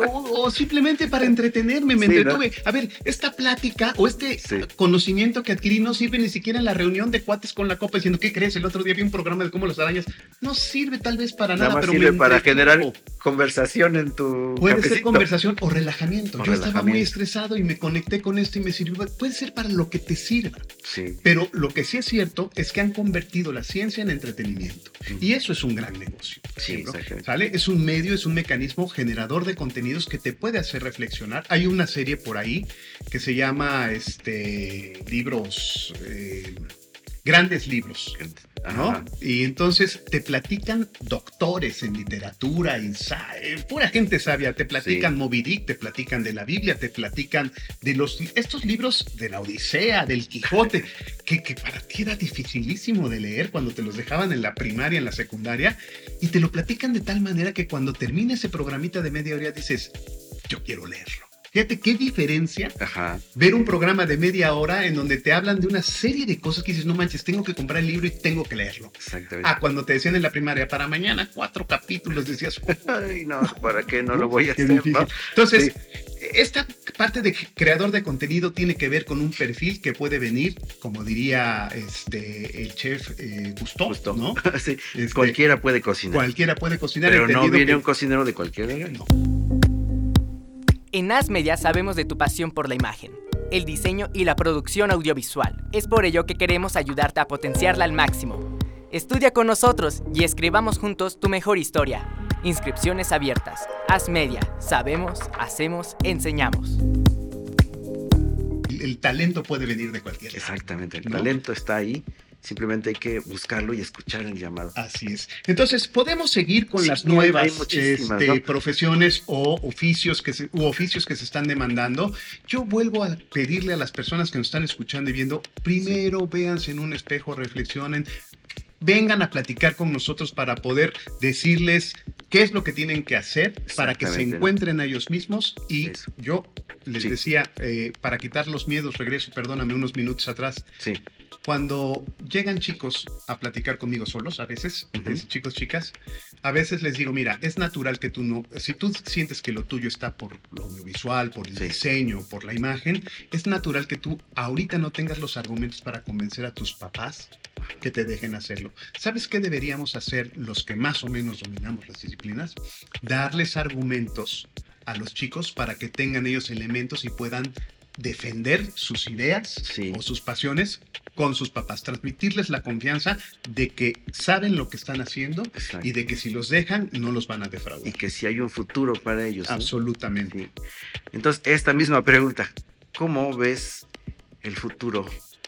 o, o simplemente para entretenerme, me Sí, ¿no? entretuve. A ver, esta plática o este Sí. conocimiento que adquirí no sirve ni siquiera en la reunión de cuates con la copa diciendo, ¿qué crees? El otro día vi un programa de cómo las arañas. No sirve tal vez para nada, Nada más pero sirve me para generar conversación en tu Puede ser cafecito. conversación o relajamiento. O Yo estaba muy relajamiento. estresado y me conecté con esto y me sirvió. Puede ser para lo que te sirva. Sí. Pero lo que sí es cierto es que han convertido la ciencia en entretenimiento. Y eso es un gran negocio. Sí. ¿Sale? Es un medio, es un mecanismo generador de contenidos que te puede hacer reflexionar. Hay una serie por ahí que se llama este, libros, eh, grandes libros. ¿No? Ajá. Y entonces te platican doctores en literatura, ensa- eh, pura gente sabia, te platican Sí. Moby Dick, te platican de la Biblia, te platican de los estos libros de la Odisea, del Quijote, que, que para ti era dificilísimo de leer cuando te los dejaban en la primaria, en la secundaria, y te lo platican de tal manera que cuando termina ese programita de media hora dices, yo quiero leerlo. Fíjate qué diferencia Ajá. ver un programa de media hora en donde te hablan de una serie de cosas que dices, no manches, tengo que comprar el libro y tengo que leerlo. Exactamente. Ah, cuando te decían en la primaria, para mañana cuatro capítulos, decías, Ay, no, ¿para qué no lo voy a Qué hacer? no? Entonces, Sí. esta parte de creador de contenido tiene que ver con un perfil que puede venir, como diría este, el chef eh, Gusteau, Justo. ¿no? Sí, Este, Cualquiera puede cocinar. Cualquiera puede cocinar. pero no viene que- un cocinero de cualquier lugar. No. En As Media sabemos de tu pasión por la imagen, el diseño y la producción audiovisual. Es por ello que queremos ayudarte a potenciarla al máximo. Estudia con nosotros y escribamos juntos tu mejor historia. Inscripciones abiertas. As Media. Sabemos, hacemos, enseñamos. El, el talento puede venir de cualquier lado. Exactamente, el ¿No? talento está ahí. Simplemente hay que buscarlo y escuchar el llamado. Así es. Entonces, podemos seguir con Sí, las nuevas este, ¿no? profesiones o oficios que se, u oficios que se están demandando. Yo vuelvo a pedirle a las personas que nos están escuchando y viendo, primero véanse en un espejo, reflexionen, vengan a platicar con nosotros para poder decirles qué es lo que tienen que hacer para que se encuentren a ellos mismos. Y Eso. yo les Sí. decía, eh, para quitar los miedos, regreso, perdóname, unos minutos atrás, Sí, cuando llegan chicos a platicar conmigo solos, a veces, Ujú. es- chicos, chicas, a veces les digo, mira, es natural que tú no, si tú sientes que lo tuyo está por lo audiovisual, por el Sí. diseño, por la imagen, es natural que tú ahorita no tengas los argumentos para convencer a tus papás que te dejen hacerlo. ¿Sabes qué deberíamos hacer los que más o menos dominamos las disciplinas? Darles argumentos a los chicos para que tengan ellos elementos y puedan defender sus ideas Sí. o sus pasiones con sus papás, transmitirles la confianza de que saben lo que están haciendo exacto. y de que si los dejan no los van a Y defraudar. que si hay un futuro para ellos. Absolutamente. Sí. Entonces, esta misma pregunta, ¿cómo ves el futuro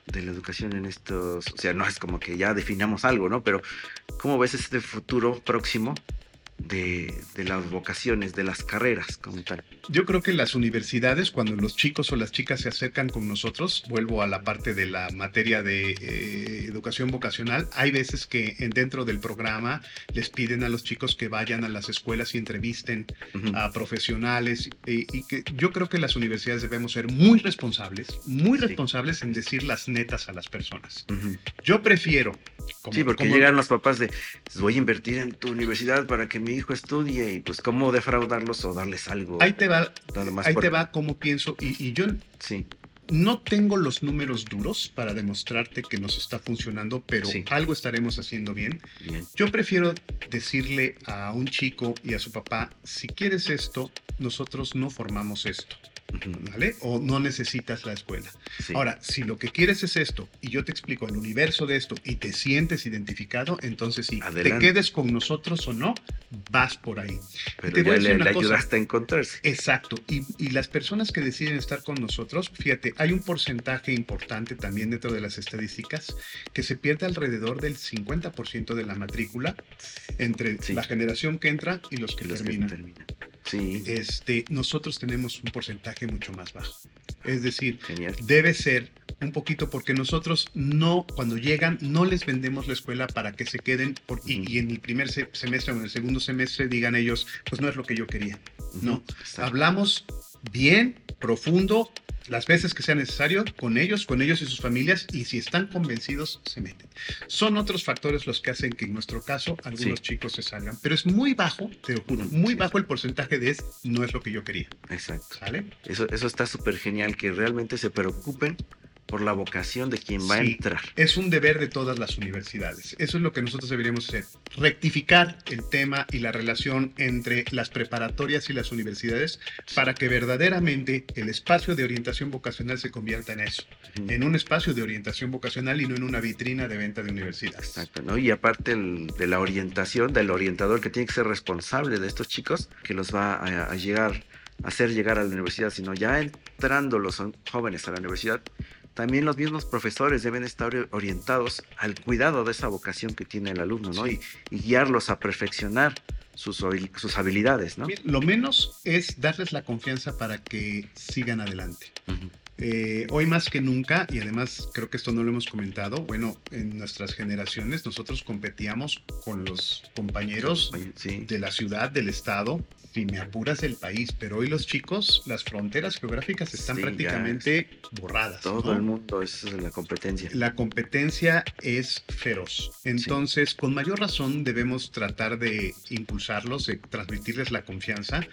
de la educación en estos, o sea, no es como que ya definamos algo, ¿no? Pero ¿cómo ves este futuro próximo de, de las vocaciones, de las carreras como tal? yo creo que las universidades, cuando los chicos o las chicas se acercan con nosotros, vuelvo a la parte de la materia de eh, educación vocacional, hay veces que en- dentro del programa les piden a los chicos que vayan a las escuelas y entrevisten Ujú. a profesionales y, y que yo creo que las universidades debemos ser muy responsables, muy Sí. responsables en decir las netas a las personas. Ujú. Yo prefiero... como- Sí, porque como- llegan los papás de, "Pues voy a invertir en tu universidad para que mi hijo estudie y pues cómo defraudarlos o darles algo. Ahí te va, ahí por- te va como pienso y, y yo Sí, no tengo los números duros para demostrarte que nos está funcionando, pero Sí. algo estaremos haciendo bien. bien. Yo prefiero decirle a un chico y a su papá, si quieres esto, nosotros no formamos esto. ¿Vale? O no necesitas la escuela. Sí. Ahora, si lo que quieres es esto y yo te explico el universo de esto y te sientes identificado, entonces sí, Adelante. te quedes con nosotros o no, vas por ahí. pero te voy a ya le, le ayudaste a encontrarse. Exacto. Y, y las personas que deciden estar con nosotros, fíjate, hay un porcentaje importante también dentro de las estadísticas que se pierde alrededor del 50% de la matrícula entre Sí. la generación que entra y los que Los que terminan. Sí, Este, nosotros tenemos un porcentaje mucho más bajo. Es decir, genial. debe ser un poquito porque nosotros no, cuando llegan, no les vendemos la escuela para que se queden por- y, Ujú. y en el primer se- semestre o en el segundo semestre digan ellos, pues no es lo que yo quería. No, Ujú, exacto. hablamos bien, profundo, las veces que sea necesario, con ellos, con ellos y sus familias, y si están convencidos, se meten. Son otros factores los que hacen que en nuestro caso algunos Sí. chicos se salgan, pero es muy bajo, te lo juro, muy sí. bajo el porcentaje de es, no es lo que yo quería, Exacto. ¿sale? Eso, eso está súper genial, que realmente se preocupen por la vocación de quien va a entrar. Es un deber de todas las universidades. Eso es lo que nosotros deberíamos hacer. Rectificar el tema y la relación entre las preparatorias y las universidades para que verdaderamente el espacio de orientación vocacional se convierta en eso, en un espacio de orientación vocacional y no en una vitrina de venta de universidades. Exacto, ¿no? Y aparte el- de la orientación, del orientador que tiene que ser responsable de estos chicos, que los va a, a llegar, a hacer llegar a la universidad, sino ya entrando los jóvenes a la universidad, también los mismos profesores deben estar ori- orientados al cuidado de esa vocación que tiene el alumno, ¿no? Y, y guiarlos a perfeccionar sus, habil- sus habilidades, ¿no? Lo menos es darles la confianza para que sigan adelante. Eh, hoy más que nunca, y además creo que esto no lo hemos comentado, bueno, en nuestras generaciones nosotros competíamos con los compañeros sí, de la ciudad, del estado, si me apuras del país, pero hoy los chicos, las fronteras geográficas están Sí, prácticamente borradas. todo ¿no? el mundo es la competencia. La competencia es feroz. Entonces, con mayor razón debemos tratar de impulsarlos, de transmitirles la confianza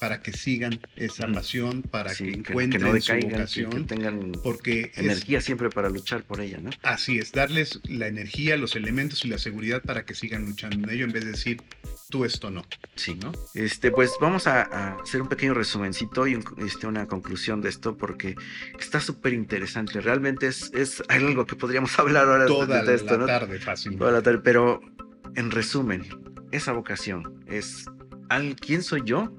para que sigan esa Ujú. pasión, para Sí, que encuentren su decaigan, que, que vocación. tengan Porque es- energía siempre para luchar por ella, ¿no? así es, darles la energía, los elementos y la seguridad para que sigan luchando en ello en vez de decir, tú esto no. Sí, ¿no? Este, pues vamos a, a hacer un pequeño resumencito y un- este, una conclusión de esto porque está súper interesante. Realmente es, es algo que podríamos hablar ahora Toda de esto, la ¿no? tarde fácil. Toda la tarde, pero en resumen, esa vocación es al, quién soy yo,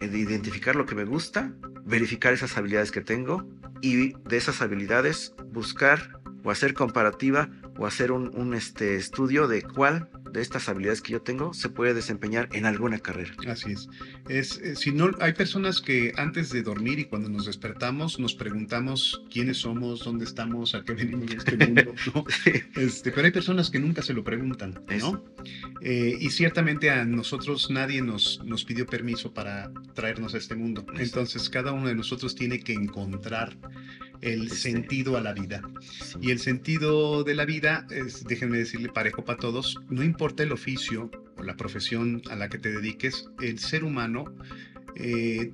Eh, de identificar lo que me gusta, verificar esas habilidades que tengo y de esas habilidades buscar o hacer comparativa o hacer un, un, este, estudio de cuál de estas habilidades que yo tengo se puede desempeñar en alguna carrera. Así es. es eh, si no, hay personas que antes de dormir y cuando nos despertamos nos preguntamos quiénes somos, dónde estamos, a qué venimos de este mundo, ¿no? Este, pero hay personas que nunca se lo preguntan, ¿no? Eh, y ciertamente a nosotros nadie nos, nos pidió permiso para traernos a este mundo. Entonces cada uno de nosotros tiene que encontrar el Este. sentido a la vida. Y el sentido de la vida es, déjenme decirle, parejo para todos, no importa el oficio o la profesión a la que te dediques, el ser humano eh,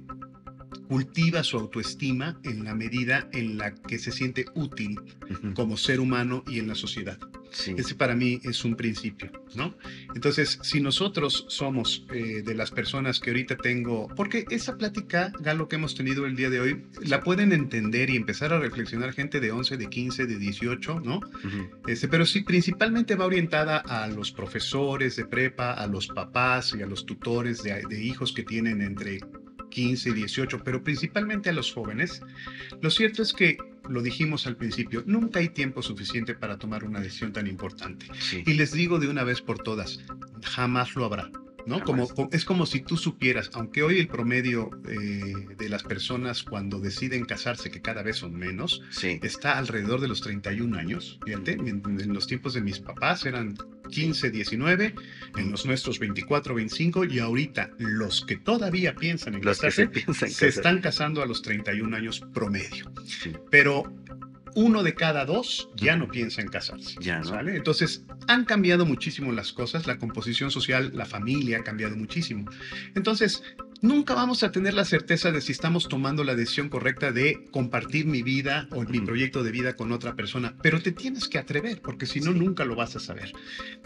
cultiva su autoestima en la medida en la que se siente útil como ser humano y en la sociedad. Sí. Ese para mí es un principio, ¿no? Entonces, si nosotros somos eh, de las personas que ahorita tengo, porque esa plática, Galo, que hemos tenido el día de hoy, la pueden entender y empezar a reflexionar gente de 11, de 15, de 18, ¿no? Este, pero sí, principalmente va orientada a los profesores de prepa, a los papás y a los tutores de, de hijos que tienen entre 15 y 18, pero principalmente a los jóvenes. Lo cierto es que, lo dijimos al principio, nunca hay tiempo suficiente para tomar una decisión tan importante. Sí. Y les digo de una vez por todas, jamás lo habrá. ¿No? Como, es como si tú supieras, aunque hoy el promedio eh, de las personas cuando deciden casarse, que cada vez son menos, Sí. está alrededor de los 31 años. Fíjate, en, en los tiempos de mis papás eran 15, 19, en los nuestros 24, 25, y ahorita los que todavía piensan en Los que se casarse piensan se casar. están casando a los 31 años promedio. Sí. Pero uno de cada dos ya no piensa en casarse. Ya, ¿no? ¿sale? Entonces, han cambiado muchísimo las cosas, la composición social, la familia ha cambiado muchísimo. Entonces, nunca vamos a tener la certeza de si estamos tomando la decisión correcta de compartir mi vida o mi proyecto de vida con otra persona, pero te tienes que atrever, porque si no, nunca lo vas a saber.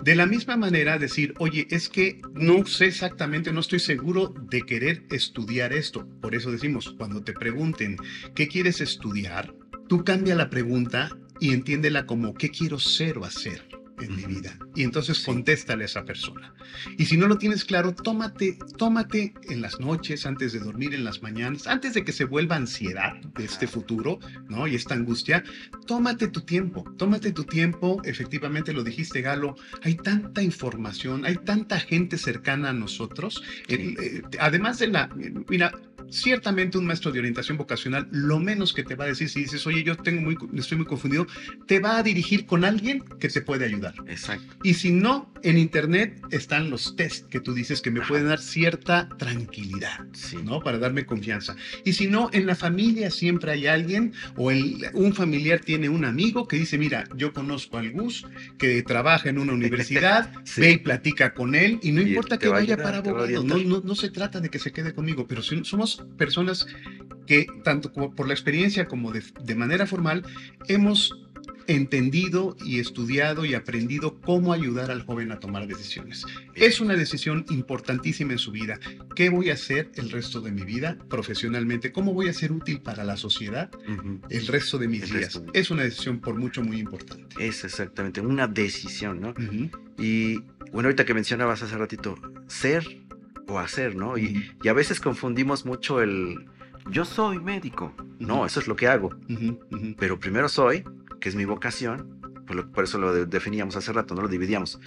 De la misma manera, decir, oye, es que no sé exactamente, no estoy seguro de querer estudiar esto. Por eso decimos, cuando te pregunten, ¿qué quieres estudiar? Tú cambia la pregunta y entiéndela como, ¿qué quiero ser o hacer? en mi vida. Y entonces Sí. contéstale a esa persona. Y si no lo tienes claro, tómate, tómate en las noches, antes de dormir, en las mañanas, antes de que se vuelva ansiedad de este futuro, ¿no? Y esta angustia, tómate tu tiempo, tómate tu tiempo, efectivamente lo dijiste Galo, hay tanta información, hay tanta gente cercana a nosotros, el- eh, además de la, mira, ciertamente un maestro de orientación vocacional, lo menos que te va a decir si dices, oye, yo tengo muy, estoy muy confundido, te va a dirigir con alguien que te puede ayudar. Exacto. Y si no, en internet están los test que tú dices que me Ajá. pueden dar cierta tranquilidad. Sí. ¿no? Para darme confianza. Y si no, en la familia siempre hay alguien o el- un familiar tiene un amigo que dice, mira, yo conozco al Gus que trabaja en una universidad, Sí. ve y platica con él y no Y importa que vaya para abogado, no, no, no se trata de que se quede conmigo, pero si- somos personas que tanto como por la experiencia como de, de manera formal hemos entendido y estudiado y aprendido cómo ayudar al joven a tomar decisiones. Es una decisión importantísima en su vida. ¿Qué voy a hacer el resto de mi vida profesionalmente? ¿Cómo voy a ser útil para la sociedad el resto de mis El días? de- Es una decisión por mucho muy importante. Es exactamente una decisión, ¿no? Y bueno, ahorita que mencionabas hace ratito, ser o hacer, ¿no? Y, a veces confundimos mucho el yo soy médico. No, eso es lo que hago. Pero primero soy, que es mi vocación, por, lo- por eso lo de- definíamos hace rato, no lo dividíamos.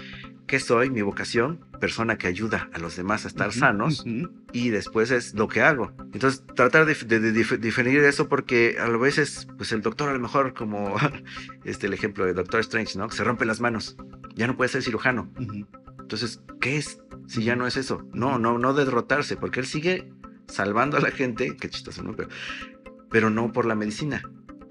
¿Qué soy? Mi vocación, persona que ayuda a los demás a estar sanos. y después es lo que hago. Entonces, tratar de, de- de dif- diferir eso porque a veces, pues el doctor a lo mejor como este el ejemplo de Doctor Strange, ¿no? Que se rompe las manos, ya no puede ser cirujano. Entonces, ¿qué es? Si ya no es eso. No, no, no derrotarse, porque él sigue salvando a la gente, qué chistoso, ¿no? Pero, pero no por la medicina,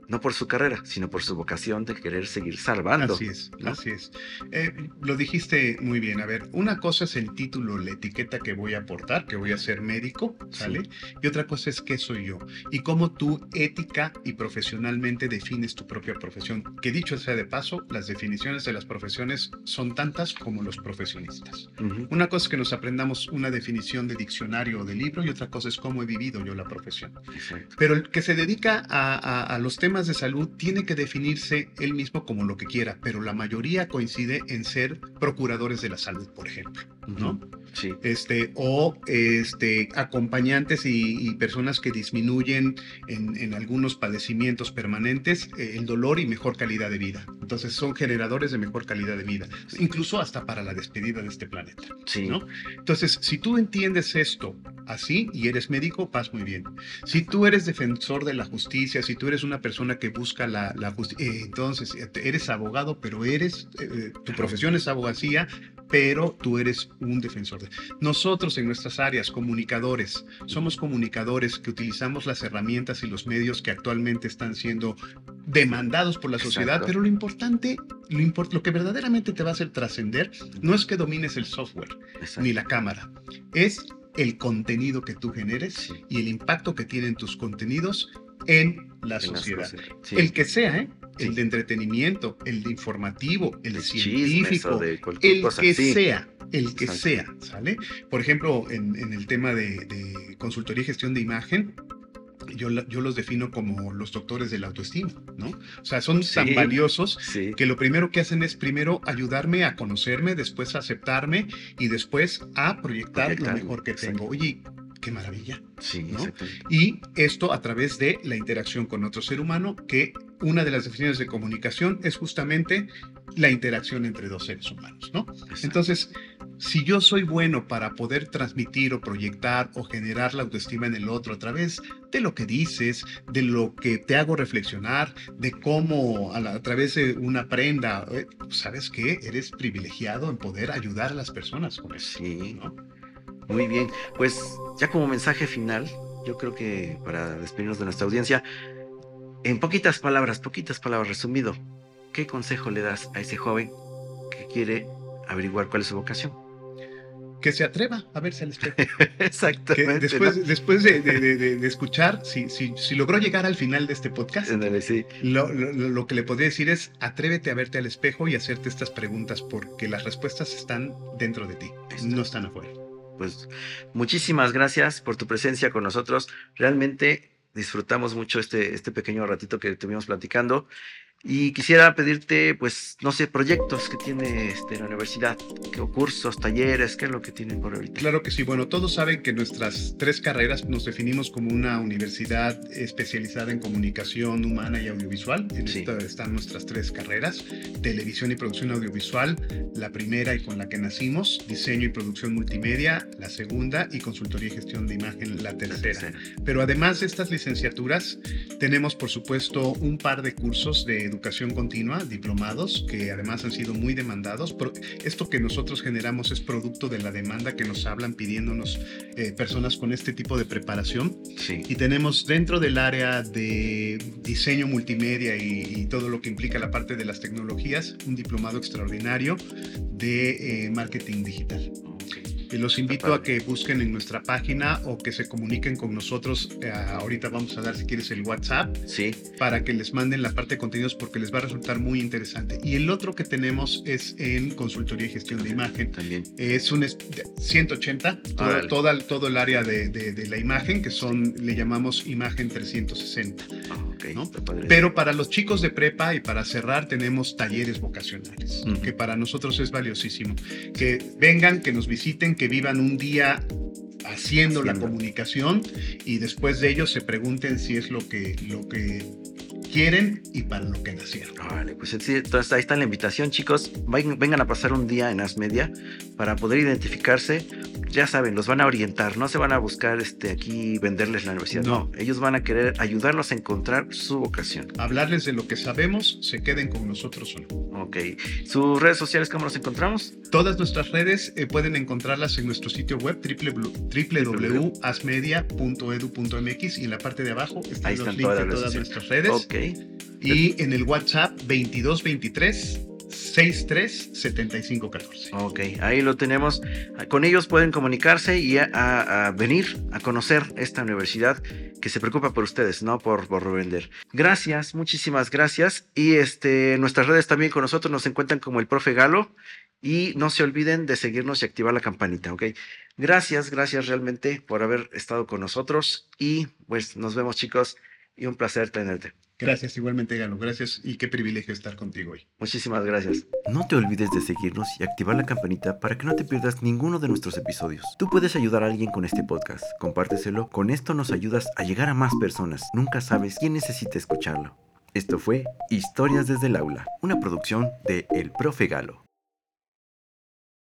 no por su carrera, sino por su vocación de querer seguir salvando. Así es, ¿no? así es. Eh, lo dijiste muy bien. A ver, una cosa es el título, la etiqueta que voy a aportar, que voy a ser médico, ¿sale? Y otra cosa es qué soy yo y cómo tú ética y profesionalmente defines tu propia profesión. Que dicho sea de paso, las definiciones de las profesiones son tantas como los profesionistas. Una cosa es que nos aprendamos una definición de diccionario o de libro y otra cosa es cómo he vivido yo la profesión. exacto. Pero el que se dedica a, a- a los temas de salud tiene que definirse él mismo como lo que quiera, pero la mayoría coincide en ser procuradores de la salud, por ejemplo, ¿no? Sí. Este, o este, acompañantes y, y personas que disminuyen en, en algunos padecimientos permanentes eh, el dolor y mejor calidad de vida. Entonces son generadores de mejor calidad de vida, incluso hasta para la despedida de este planeta. Sí. ¿no? Entonces, si tú entiendes esto así y eres médico, vas muy bien. Si tú eres defensor de la justicia, si tú eres una persona que busca la, la justicia, entonces eh, eres abogado, pero eres, eh, eh, tu profesión es abogacía, pero tú eres un defensor. De... Nosotros en nuestras áreas, comunicadores, somos comunicadores que utilizamos las herramientas y los medios que actualmente están siendo demandados por la sociedad, Exacto. pero lo importante, lo, import- lo que verdaderamente te va a hacer trascender, no es que domines el software, exacto. ni la cámara. Es el contenido que tú generes Sí. y el impacto que tienen tus contenidos en la En sociedad. sociedad. Sí. El que sea, ¿eh? El de entretenimiento, el de informativo, el o científico, de el cosa. que sí. sea, el que Exacto. sea, ¿sale? Por ejemplo, en, en el tema de, de consultoría y gestión de imagen, yo, yo los defino como los doctores de la autoestima, ¿no? O sea, son tan Sí. valiosos Sí. que lo primero que hacen es primero ayudarme a conocerme, después a aceptarme y después a proyectar lo mejor que tengo. Oye, qué maravilla. Sí, ¿no? Y esto a través de la interacción con otro ser humano, que una de las definiciones de comunicación es justamente la interacción entre dos seres humanos, ¿no? Exacto. Entonces, si yo soy bueno para poder transmitir o proyectar o generar la autoestima en el otro a través de lo que dices, de lo que te hago reflexionar, de cómo a, la- a través de una prenda, eh, ¿sabes qué? Eres privilegiado en poder ayudar a las personas con eso. Sí. ¿no? Muy bien, pues ya como mensaje final, yo creo que para despedirnos de nuestra audiencia, en poquitas palabras, poquitas palabras resumido, ¿qué consejo le das a ese joven que quiere averiguar cuál es su vocación? Que se atreva a verse al espejo. Que Exactamente. después, ¿no? después de, de- de- de- de escuchar, si, si, si logró llegar al final de este podcast, sí. lo, lo- lo que le podría decir es atrévete a verte al espejo y hacerte estas preguntas porque las respuestas están dentro de ti, Está. no están afuera. Pues muchísimas gracias por tu presencia con nosotros. Realmente disfrutamos mucho este, este pequeño ratito que estuvimos platicando. Y quisiera pedirte, pues, no sé, proyectos que tiene este, la universidad, ¿Qué- o cursos, talleres, qué es lo que tienen por ahorita. Claro que sí, bueno, todos saben que nuestras tres carreras nos definimos como una universidad especializada en comunicación humana y audiovisual. En Sí. esta están nuestras tres carreras, televisión y producción audiovisual, la primera y con la que nacimos, diseño y producción multimedia, la segunda y consultoría y gestión de imagen, la La tercera. tercera. Pero además de estas licenciaturas, tenemos por supuesto un par de cursos de educación continua, diplomados, que además han sido muy demandados. Esto que nosotros generamos es producto de la demanda que nos hablan pidiéndonos eh, personas con este tipo de preparación. Sí. Y tenemos dentro del área de diseño multimedia y, y todo lo que implica la parte de las tecnologías, un diplomado extraordinario de eh, marketing digital. Y los invito a que busquen en nuestra página o que se comuniquen con nosotros. Eh, ahorita vamos a dar, si quieres, el WhatsApp Sí, para que les manden la parte de contenidos porque les va a resultar muy interesante. Y el otro que tenemos es en consultoría y gestión de imagen. también. Es un es- de 180, todo, Órale. toda- todo el área de, de- de la imagen, que son, le llamamos imagen 360. Ah, ok, ¿no? Pero para los chicos de prepa y para cerrar tenemos talleres vocacionales, que para nosotros es valiosísimo. Que vengan, que nos visiten, que vivan un día haciendo, la comunicación y después de ello se pregunten si es lo que, lo que quieren y para lo que nacieron. Vale, pues entonces ahí está la invitación, chicos. Vengan a pasar un día en Asmedia para poder identificarse. Ya saben, los van a orientar, no se van a buscar este, aquí venderles la universidad. No. No. ellos van a querer ayudarlos a encontrar su vocación. Hablarles de lo que sabemos, se queden con nosotros o no. Ok. ¿Sus redes sociales cómo nos encontramos? Todas nuestras redes eh, pueden encontrarlas en nuestro sitio web www- www.asmedia.edu.mx y en la parte de abajo están Ahí los están links todas de todas nuestras redes. Ok. Y en el WhatsApp 2223 63 75 14. Ok, ahí lo tenemos. Con ellos pueden comunicarse y a, a- a venir a conocer esta universidad que se preocupa por ustedes, no por, por revender. Gracias, muchísimas gracias. Y este, nuestras redes también con nosotros nos encuentran como el profe Galo. Y no se olviden de seguirnos y activar la campanita, ¿ok? Gracias, gracias realmente por haber estado con nosotros. Y pues nos vemos chicos y un placer tenerte. Gracias igualmente, Galo. Gracias y qué privilegio estar contigo hoy. Muchísimas gracias. No te olvides de seguirnos y activar la campanita para que no te pierdas ninguno de nuestros episodios. Tú puedes ayudar a alguien con este podcast. Compárteselo. Con esto nos ayudas a llegar a más personas. Nunca sabes quién necesita escucharlo. Esto fue Historias desde el aula, una producción de El Profe Galo.